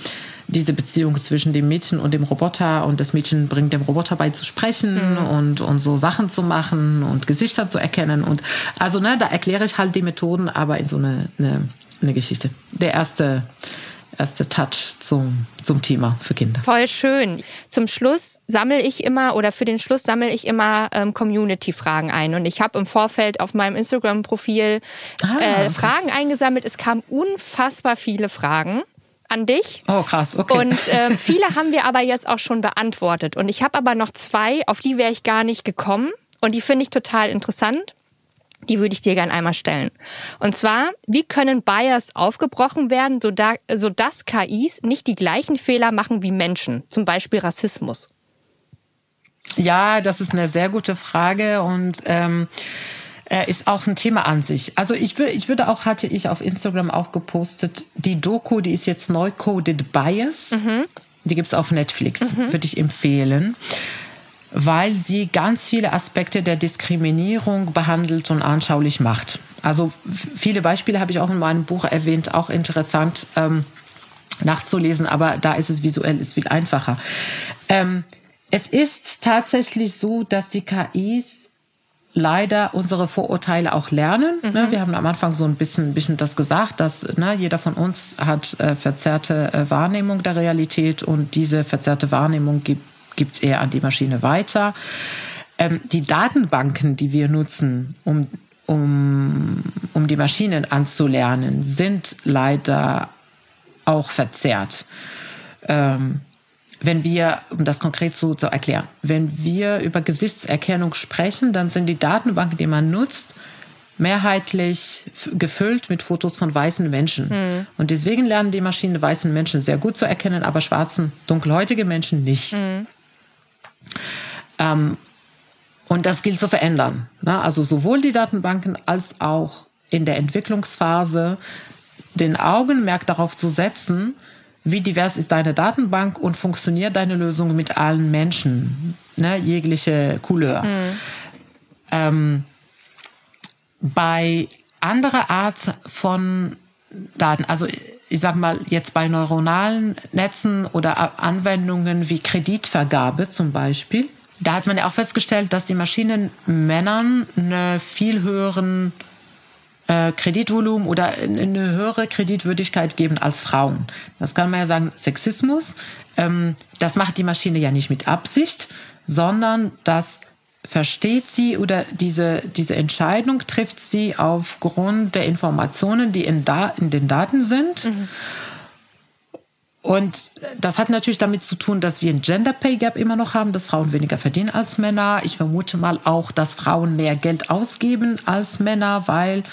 diese Beziehung zwischen dem Mädchen und dem Roboter und das Mädchen bringt dem Roboter bei zu sprechen mhm. und, und so Sachen zu machen und Gesichter zu erkennen und also ne, da erkläre ich halt die Methoden, aber in so eine, eine, eine Geschichte. Der erste erste Touch zum, zum Thema für Kinder. Voll schön. Zum Schluss sammle ich immer oder für den Schluss sammle ich immer ähm, Community-Fragen ein. Und ich habe im Vorfeld auf meinem Instagram-Profil ah, äh, okay. Fragen eingesammelt. Es kamen unfassbar viele Fragen an dich. Oh, krass, okay. Und äh, viele haben wir aber jetzt auch schon beantwortet. Und ich habe aber noch zwei, auf die wäre ich gar nicht gekommen. Und die finde ich total interessant. Die würde ich dir gerne einmal stellen. Und zwar, wie können Bias aufgebrochen werden, sodass KIs nicht die gleichen Fehler machen wie Menschen, zum Beispiel Rassismus? Ja, das ist eine sehr gute Frage und ähm, äh, ist auch ein Thema an sich. Also ich, würde, ich würde auch, hatte ich auf Instagram auch gepostet, die Doku, die ist jetzt neu Coded Bias. Mhm. Die gibt's auf Netflix, mhm. würde ich empfehlen weil sie ganz viele Aspekte der Diskriminierung behandelt und anschaulich macht. Also viele Beispiele habe ich auch in meinem Buch erwähnt, auch interessant ähm, nachzulesen, aber da ist es visuell ist viel einfacher. Ähm, es ist tatsächlich so, dass die KIs leider unsere Vorurteile auch lernen. Ne? Mhm. Wir haben am Anfang so ein bisschen, bisschen das gesagt, dass ne, jeder von uns hat äh, verzerrte äh, Wahrnehmung der Realität und diese verzerrte Wahrnehmung gibt, gibt er an die Maschine weiter. Ähm, die Datenbanken, die wir nutzen, um, um, um die Maschinen anzulernen, sind leider auch verzerrt. Ähm, wenn wir, um das konkret zu, zu erklären, wenn wir über Gesichtserkennung sprechen, dann sind die Datenbanken, die man nutzt, mehrheitlich gefüllt mit Fotos von weißen Menschen. Mhm. Und deswegen lernen die Maschinen weißen Menschen sehr gut zu erkennen, aber schwarzen, dunkelhäutige Menschen nicht. Mhm. Ähm, und das gilt zu verändern. Ne? Also sowohl die Datenbanken als auch in der Entwicklungsphase den Augenmerk darauf zu setzen, wie divers ist deine Datenbank und funktioniert deine Lösung mit allen Menschen, ne? jegliche Couleur. Mhm. Ähm, bei anderer Art von Daten, also ich sag mal jetzt bei neuronalen Netzen oder Anwendungen wie Kreditvergabe zum Beispiel, da hat man ja auch festgestellt, dass die Maschinen Männern einen viel höheren äh, Kreditvolumen oder eine höhere Kreditwürdigkeit geben als Frauen. Das kann man ja sagen, Sexismus. Ähm, das macht die Maschine ja nicht mit Absicht, sondern das versteht sie oder diese, diese Entscheidung trifft sie aufgrund der Informationen, die in, da, in den Daten sind. Mhm. Und das hat natürlich damit zu tun, dass wir ein Gender Pay Gap immer noch haben, dass Frauen weniger verdienen als Männer. Ich vermute mal auch, dass Frauen mehr Geld ausgeben als Männer, weil,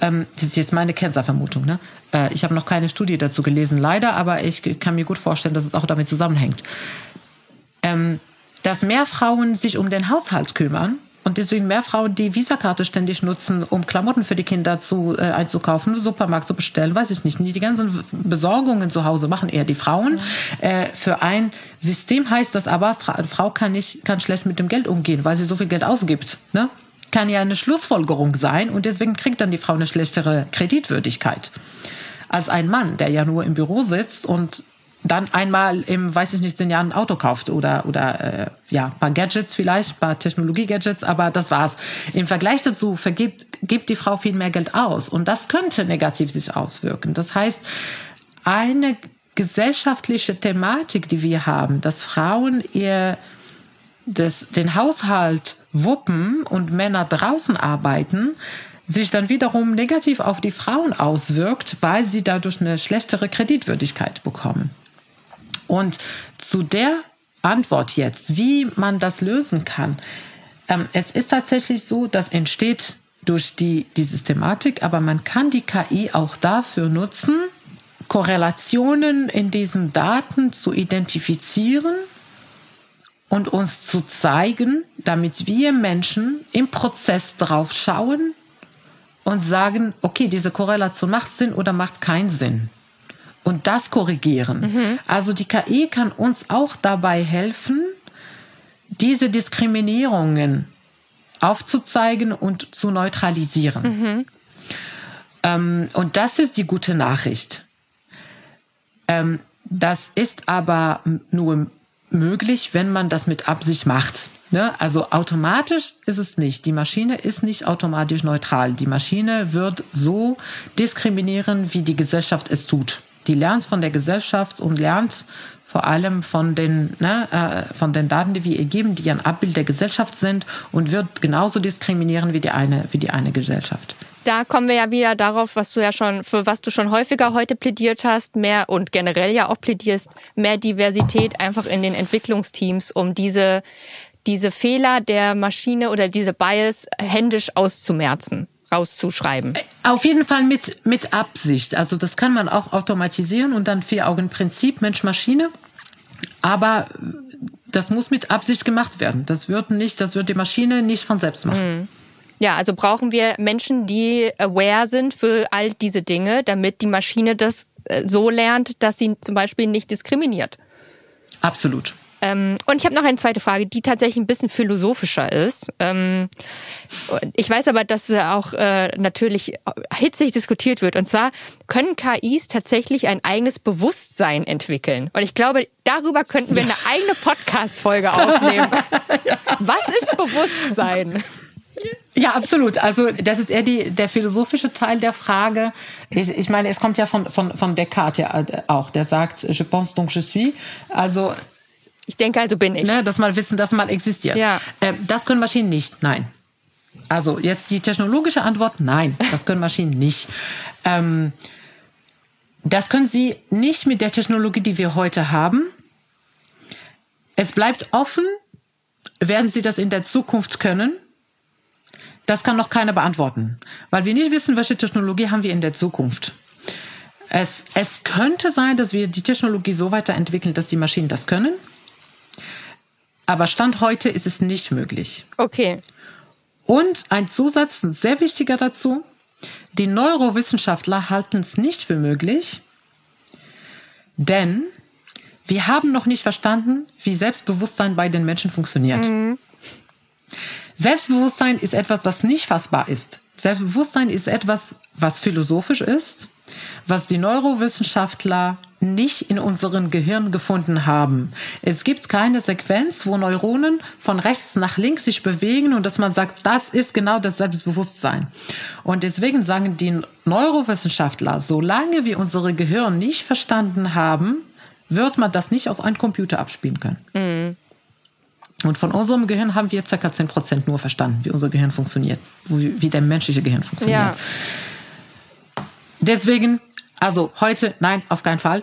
ähm, das ist jetzt meine Kennzervermutung, ne? Äh, ich habe noch keine Studie dazu gelesen, leider, aber ich kann mir gut vorstellen, dass es auch damit zusammenhängt. Ähm, dass mehr Frauen sich um den Haushalt kümmern und deswegen mehr Frauen die Visakarte ständig nutzen, um Klamotten für die Kinder zu, äh, einzukaufen, Supermarkt zu bestellen, weiß ich nicht. Die ganzen Besorgungen zu Hause machen eher die Frauen. Äh, für ein System heißt das aber, Fra Frau kann nicht, kann schlecht mit dem Geld umgehen, weil sie so viel Geld ausgibt. Ne? Kann ja eine Schlussfolgerung sein und deswegen kriegt dann die Frau eine schlechtere Kreditwürdigkeit als ein Mann, der ja nur im Büro sitzt und dann einmal im, weiß ich nicht, zehn Jahren ein Auto kauft oder, oder äh, ja, paar Gadgets vielleicht, paar Technologie-Gadgets, aber das war's. Im Vergleich dazu vergibt gibt die Frau viel mehr Geld aus und das könnte negativ sich auswirken. Das heißt, eine gesellschaftliche Thematik, die wir haben, dass Frauen ihr das, den Haushalt wuppen und Männer draußen arbeiten, sich dann wiederum negativ auf die Frauen auswirkt, weil sie dadurch eine schlechtere Kreditwürdigkeit bekommen. Und zu der Antwort jetzt, wie man das lösen kann. Ähm, es ist tatsächlich so, das entsteht durch die, die Systematik, aber man kann die KI auch dafür nutzen, Korrelationen in diesen Daten zu identifizieren und uns zu zeigen, damit wir Menschen im Prozess drauf schauen und sagen, okay, diese Korrelation macht Sinn oder macht keinen Sinn und das korrigieren. Mhm. Also die KI kann uns auch dabei helfen, diese Diskriminierungen aufzuzeigen und zu neutralisieren. Mhm. Ähm, und das ist die gute Nachricht. Ähm, das ist aber nur möglich, wenn man das mit Absicht macht. Ne? Also automatisch ist es nicht. Die Maschine ist nicht automatisch neutral. Die Maschine wird so diskriminieren, wie die Gesellschaft es tut. Die lernt von der Gesellschaft und lernt vor allem von den, ne, äh, von den Daten, die wir ihr geben, die ein Abbild der Gesellschaft sind und wird genauso diskriminieren wie die eine, wie die eine Gesellschaft. Da kommen wir ja wieder darauf, was du ja schon, für was du schon häufiger heute plädiert hast, mehr und generell ja auch plädierst, mehr Diversität einfach in den Entwicklungsteams, um diese, diese Fehler der Maschine oder diese Bias händisch auszumerzen rauszuschreiben. Auf jeden Fall mit, mit Absicht. Also das kann man auch automatisieren und dann Vier-Augen-Prinzip, Mensch-Maschine. Aber das muss mit Absicht gemacht werden. Das wird nicht, das wird die Maschine nicht von selbst machen. Mhm. Ja, also brauchen wir Menschen, die aware sind für all diese Dinge, damit die Maschine das äh, so lernt, dass sie zum Beispiel nicht diskriminiert. Absolut. Ähm, und ich habe noch eine zweite Frage, die tatsächlich ein bisschen philosophischer ist. Ähm, ich weiß aber, dass auch äh, natürlich hitzig diskutiert wird. Und zwar können KIs tatsächlich ein eigenes Bewusstsein entwickeln. Und ich glaube, darüber könnten wir eine eigene Podcast-Folge aufnehmen. Was ist Bewusstsein? Ja, absolut. Also das ist eher die, der philosophische Teil der Frage. Ich, ich meine, es kommt ja von, von, von Descartes ja auch, der sagt, je pense donc je suis. Also ich denke, also bin ich. Ne, dass man wissen, dass man existiert. Ja. Äh, das können Maschinen nicht, nein. Also jetzt die technologische Antwort, nein, das können Maschinen nicht. Ähm, das können sie nicht mit der Technologie, die wir heute haben. Es bleibt offen, werden sie das in der Zukunft können. das kann noch keiner beantworten, weil wir nicht wissen, welche Technologie haben wir in der Zukunft. Es, es könnte sein, dass wir die Technologie so weiterentwickeln, dass die Maschinen das können. Aber Stand heute ist es nicht möglich. Okay. Und ein Zusatz, sehr wichtiger dazu, die Neurowissenschaftler halten es nicht für möglich, denn wir haben noch nicht verstanden, wie Selbstbewusstsein bei den Menschen funktioniert. Mhm. Selbstbewusstsein ist etwas, was nicht fassbar ist. Selbstbewusstsein ist etwas, was philosophisch ist, was die Neurowissenschaftler nicht in unserem Gehirn gefunden haben. Es gibt keine Sequenz, wo Neuronen von rechts nach links sich bewegen und dass man sagt, das ist genau das Selbstbewusstsein. Und deswegen sagen die Neurowissenschaftler, solange wir unsere Gehirn nicht verstanden haben, wird man das nicht auf einen Computer abspielen können. Mhm. Und von unserem Gehirn haben wir ca. 10% nur verstanden, wie unser Gehirn funktioniert, wie, wie der menschliche Gehirn funktioniert. Ja. Deswegen, also heute, nein, auf keinen Fall.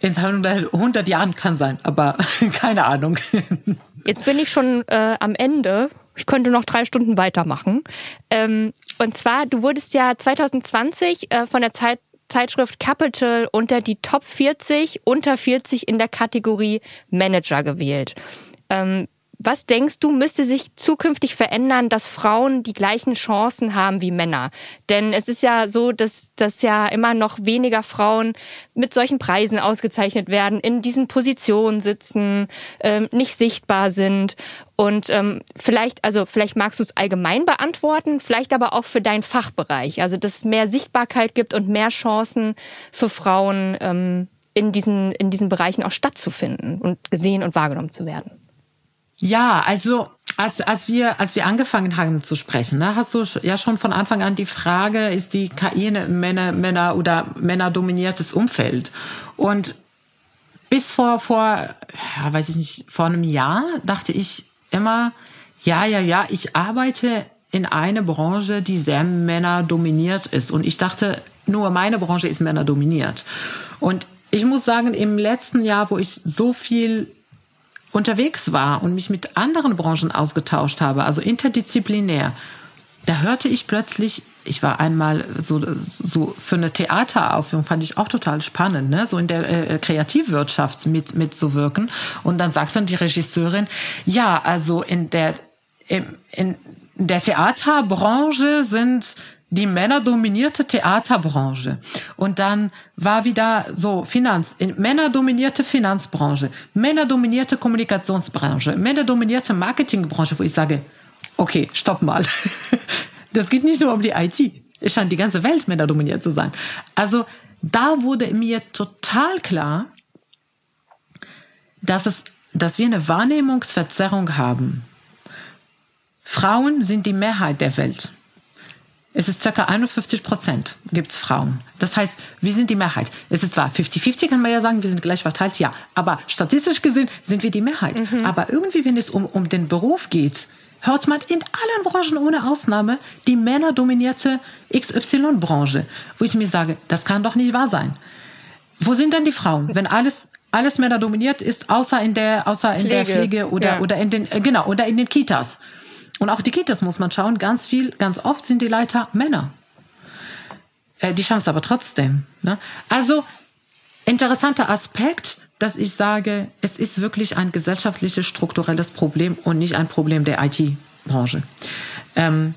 In 100 Jahren kann sein, aber keine Ahnung. Jetzt bin ich schon äh, am Ende. Ich könnte noch drei Stunden weitermachen. Ähm, und zwar, du wurdest ja 2020 äh, von der Zeit Zeitschrift Capital unter die Top 40 unter 40 in der Kategorie Manager gewählt. Ähm, was denkst du, müsste sich zukünftig verändern, dass Frauen die gleichen Chancen haben wie Männer? Denn es ist ja so, dass, dass ja immer noch weniger Frauen mit solchen Preisen ausgezeichnet werden, in diesen Positionen sitzen, ähm, nicht sichtbar sind. Und ähm, vielleicht, also vielleicht magst du es allgemein beantworten, vielleicht aber auch für deinen Fachbereich. Also dass es mehr Sichtbarkeit gibt und mehr Chancen für Frauen ähm, in, diesen, in diesen Bereichen auch stattzufinden und gesehen und wahrgenommen zu werden. Ja, also als, als wir als wir angefangen haben zu sprechen, ne, hast du ja schon von Anfang an die Frage, ist die KI ein Männer Männer oder Männer dominiertes Umfeld? Und bis vor vor ja, weiß ich nicht vor einem Jahr dachte ich immer, ja ja ja, ich arbeite in einer Branche, die sehr männerdominiert ist und ich dachte, nur meine Branche ist männerdominiert. Und ich muss sagen, im letzten Jahr, wo ich so viel unterwegs war und mich mit anderen Branchen ausgetauscht habe, also interdisziplinär, da hörte ich plötzlich, ich war einmal so, so für eine Theateraufführung, fand ich auch total spannend, ne? so in der äh, Kreativwirtschaft mit, mitzuwirken. Und dann sagt dann die Regisseurin, ja, also in der, in, in der Theaterbranche sind die männerdominierte Theaterbranche. Und dann war wieder so Finanz, männerdominierte Finanzbranche, männerdominierte Kommunikationsbranche, männerdominierte Marketingbranche, wo ich sage, okay, stopp mal. Das geht nicht nur um die IT. Es scheint die ganze Welt männerdominiert zu sein. Also da wurde mir total klar, dass es, dass wir eine Wahrnehmungsverzerrung haben. Frauen sind die Mehrheit der Welt. Es ist circa 51 Prozent gibt's Frauen. Das heißt, wir sind die Mehrheit. Es ist zwar 50-50, kann man ja sagen, wir sind gleich verteilt, ja. Aber statistisch gesehen sind wir die Mehrheit. Mhm. Aber irgendwie, wenn es um, um den Beruf geht, hört man in allen Branchen ohne Ausnahme die männerdominierte XY-Branche. Wo ich mir sage, das kann doch nicht wahr sein. Wo sind denn die Frauen, wenn alles alles Männer dominiert ist, außer in der, außer in Pflege. der Pflege oder, ja. oder in den, äh, genau, oder in den Kitas. Und auch die Kitas muss man schauen, ganz viel, ganz oft sind die Leiter Männer. Äh, die schaffen es aber trotzdem. Ne? Also interessanter Aspekt, dass ich sage, es ist wirklich ein gesellschaftliches, strukturelles Problem und nicht ein Problem der IT-Branche. Ähm,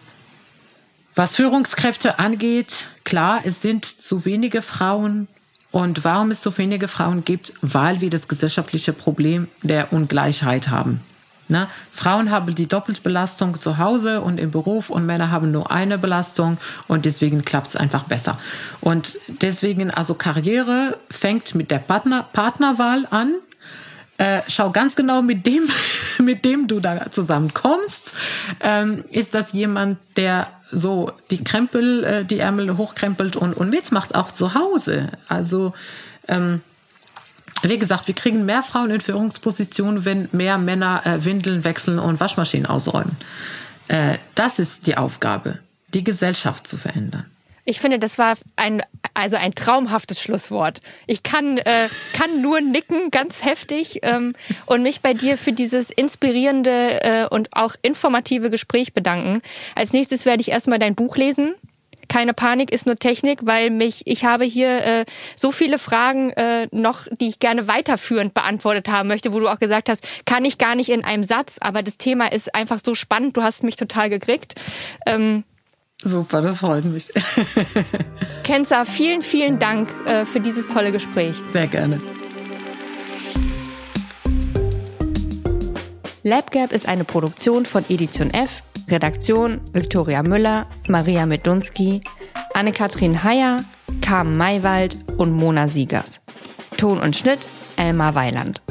was Führungskräfte angeht, klar, es sind zu wenige Frauen. Und warum es so wenige Frauen gibt? Weil wir das gesellschaftliche Problem der Ungleichheit haben. Ne? Frauen haben die Doppelbelastung zu Hause und im Beruf und Männer haben nur eine Belastung und deswegen klappt es einfach besser. Und deswegen, also Karriere fängt mit der Partner, Partnerwahl an. Äh, schau ganz genau mit dem, mit dem du da zusammenkommst. Ähm, ist das jemand, der so die Krempel, äh, die Ärmel hochkrempelt und, und mitmacht, auch zu Hause? Also, ähm, wie gesagt, wir kriegen mehr Frauen in Führungspositionen, wenn mehr Männer äh, Windeln wechseln und Waschmaschinen ausräumen. Äh, das ist die Aufgabe, die Gesellschaft zu verändern. Ich finde, das war ein Also ein traumhaftes Schlusswort. Ich kann, äh, kann nur nicken, ganz heftig, ähm, und mich bei dir für dieses inspirierende äh, und auch informative Gespräch bedanken. Als nächstes werde ich erstmal dein Buch lesen keine Panik ist nur Technik, weil mich ich habe hier äh, so viele Fragen äh, noch, die ich gerne weiterführend beantwortet haben möchte, wo du auch gesagt hast, kann ich gar nicht in einem Satz, aber das Thema ist einfach so spannend. Du hast mich total gekriegt. Ähm, Super, das freut mich. Kenza, vielen, vielen Dank äh, für dieses tolle Gespräch. Sehr gerne. LabGap ist eine Produktion von Edition F, Redaktion Viktoria Müller, Maria Medunski, Anne-Kathrin Heyer, Carmen Maywald und Mona Siegers. Ton und Schnitt Elmar Weiland.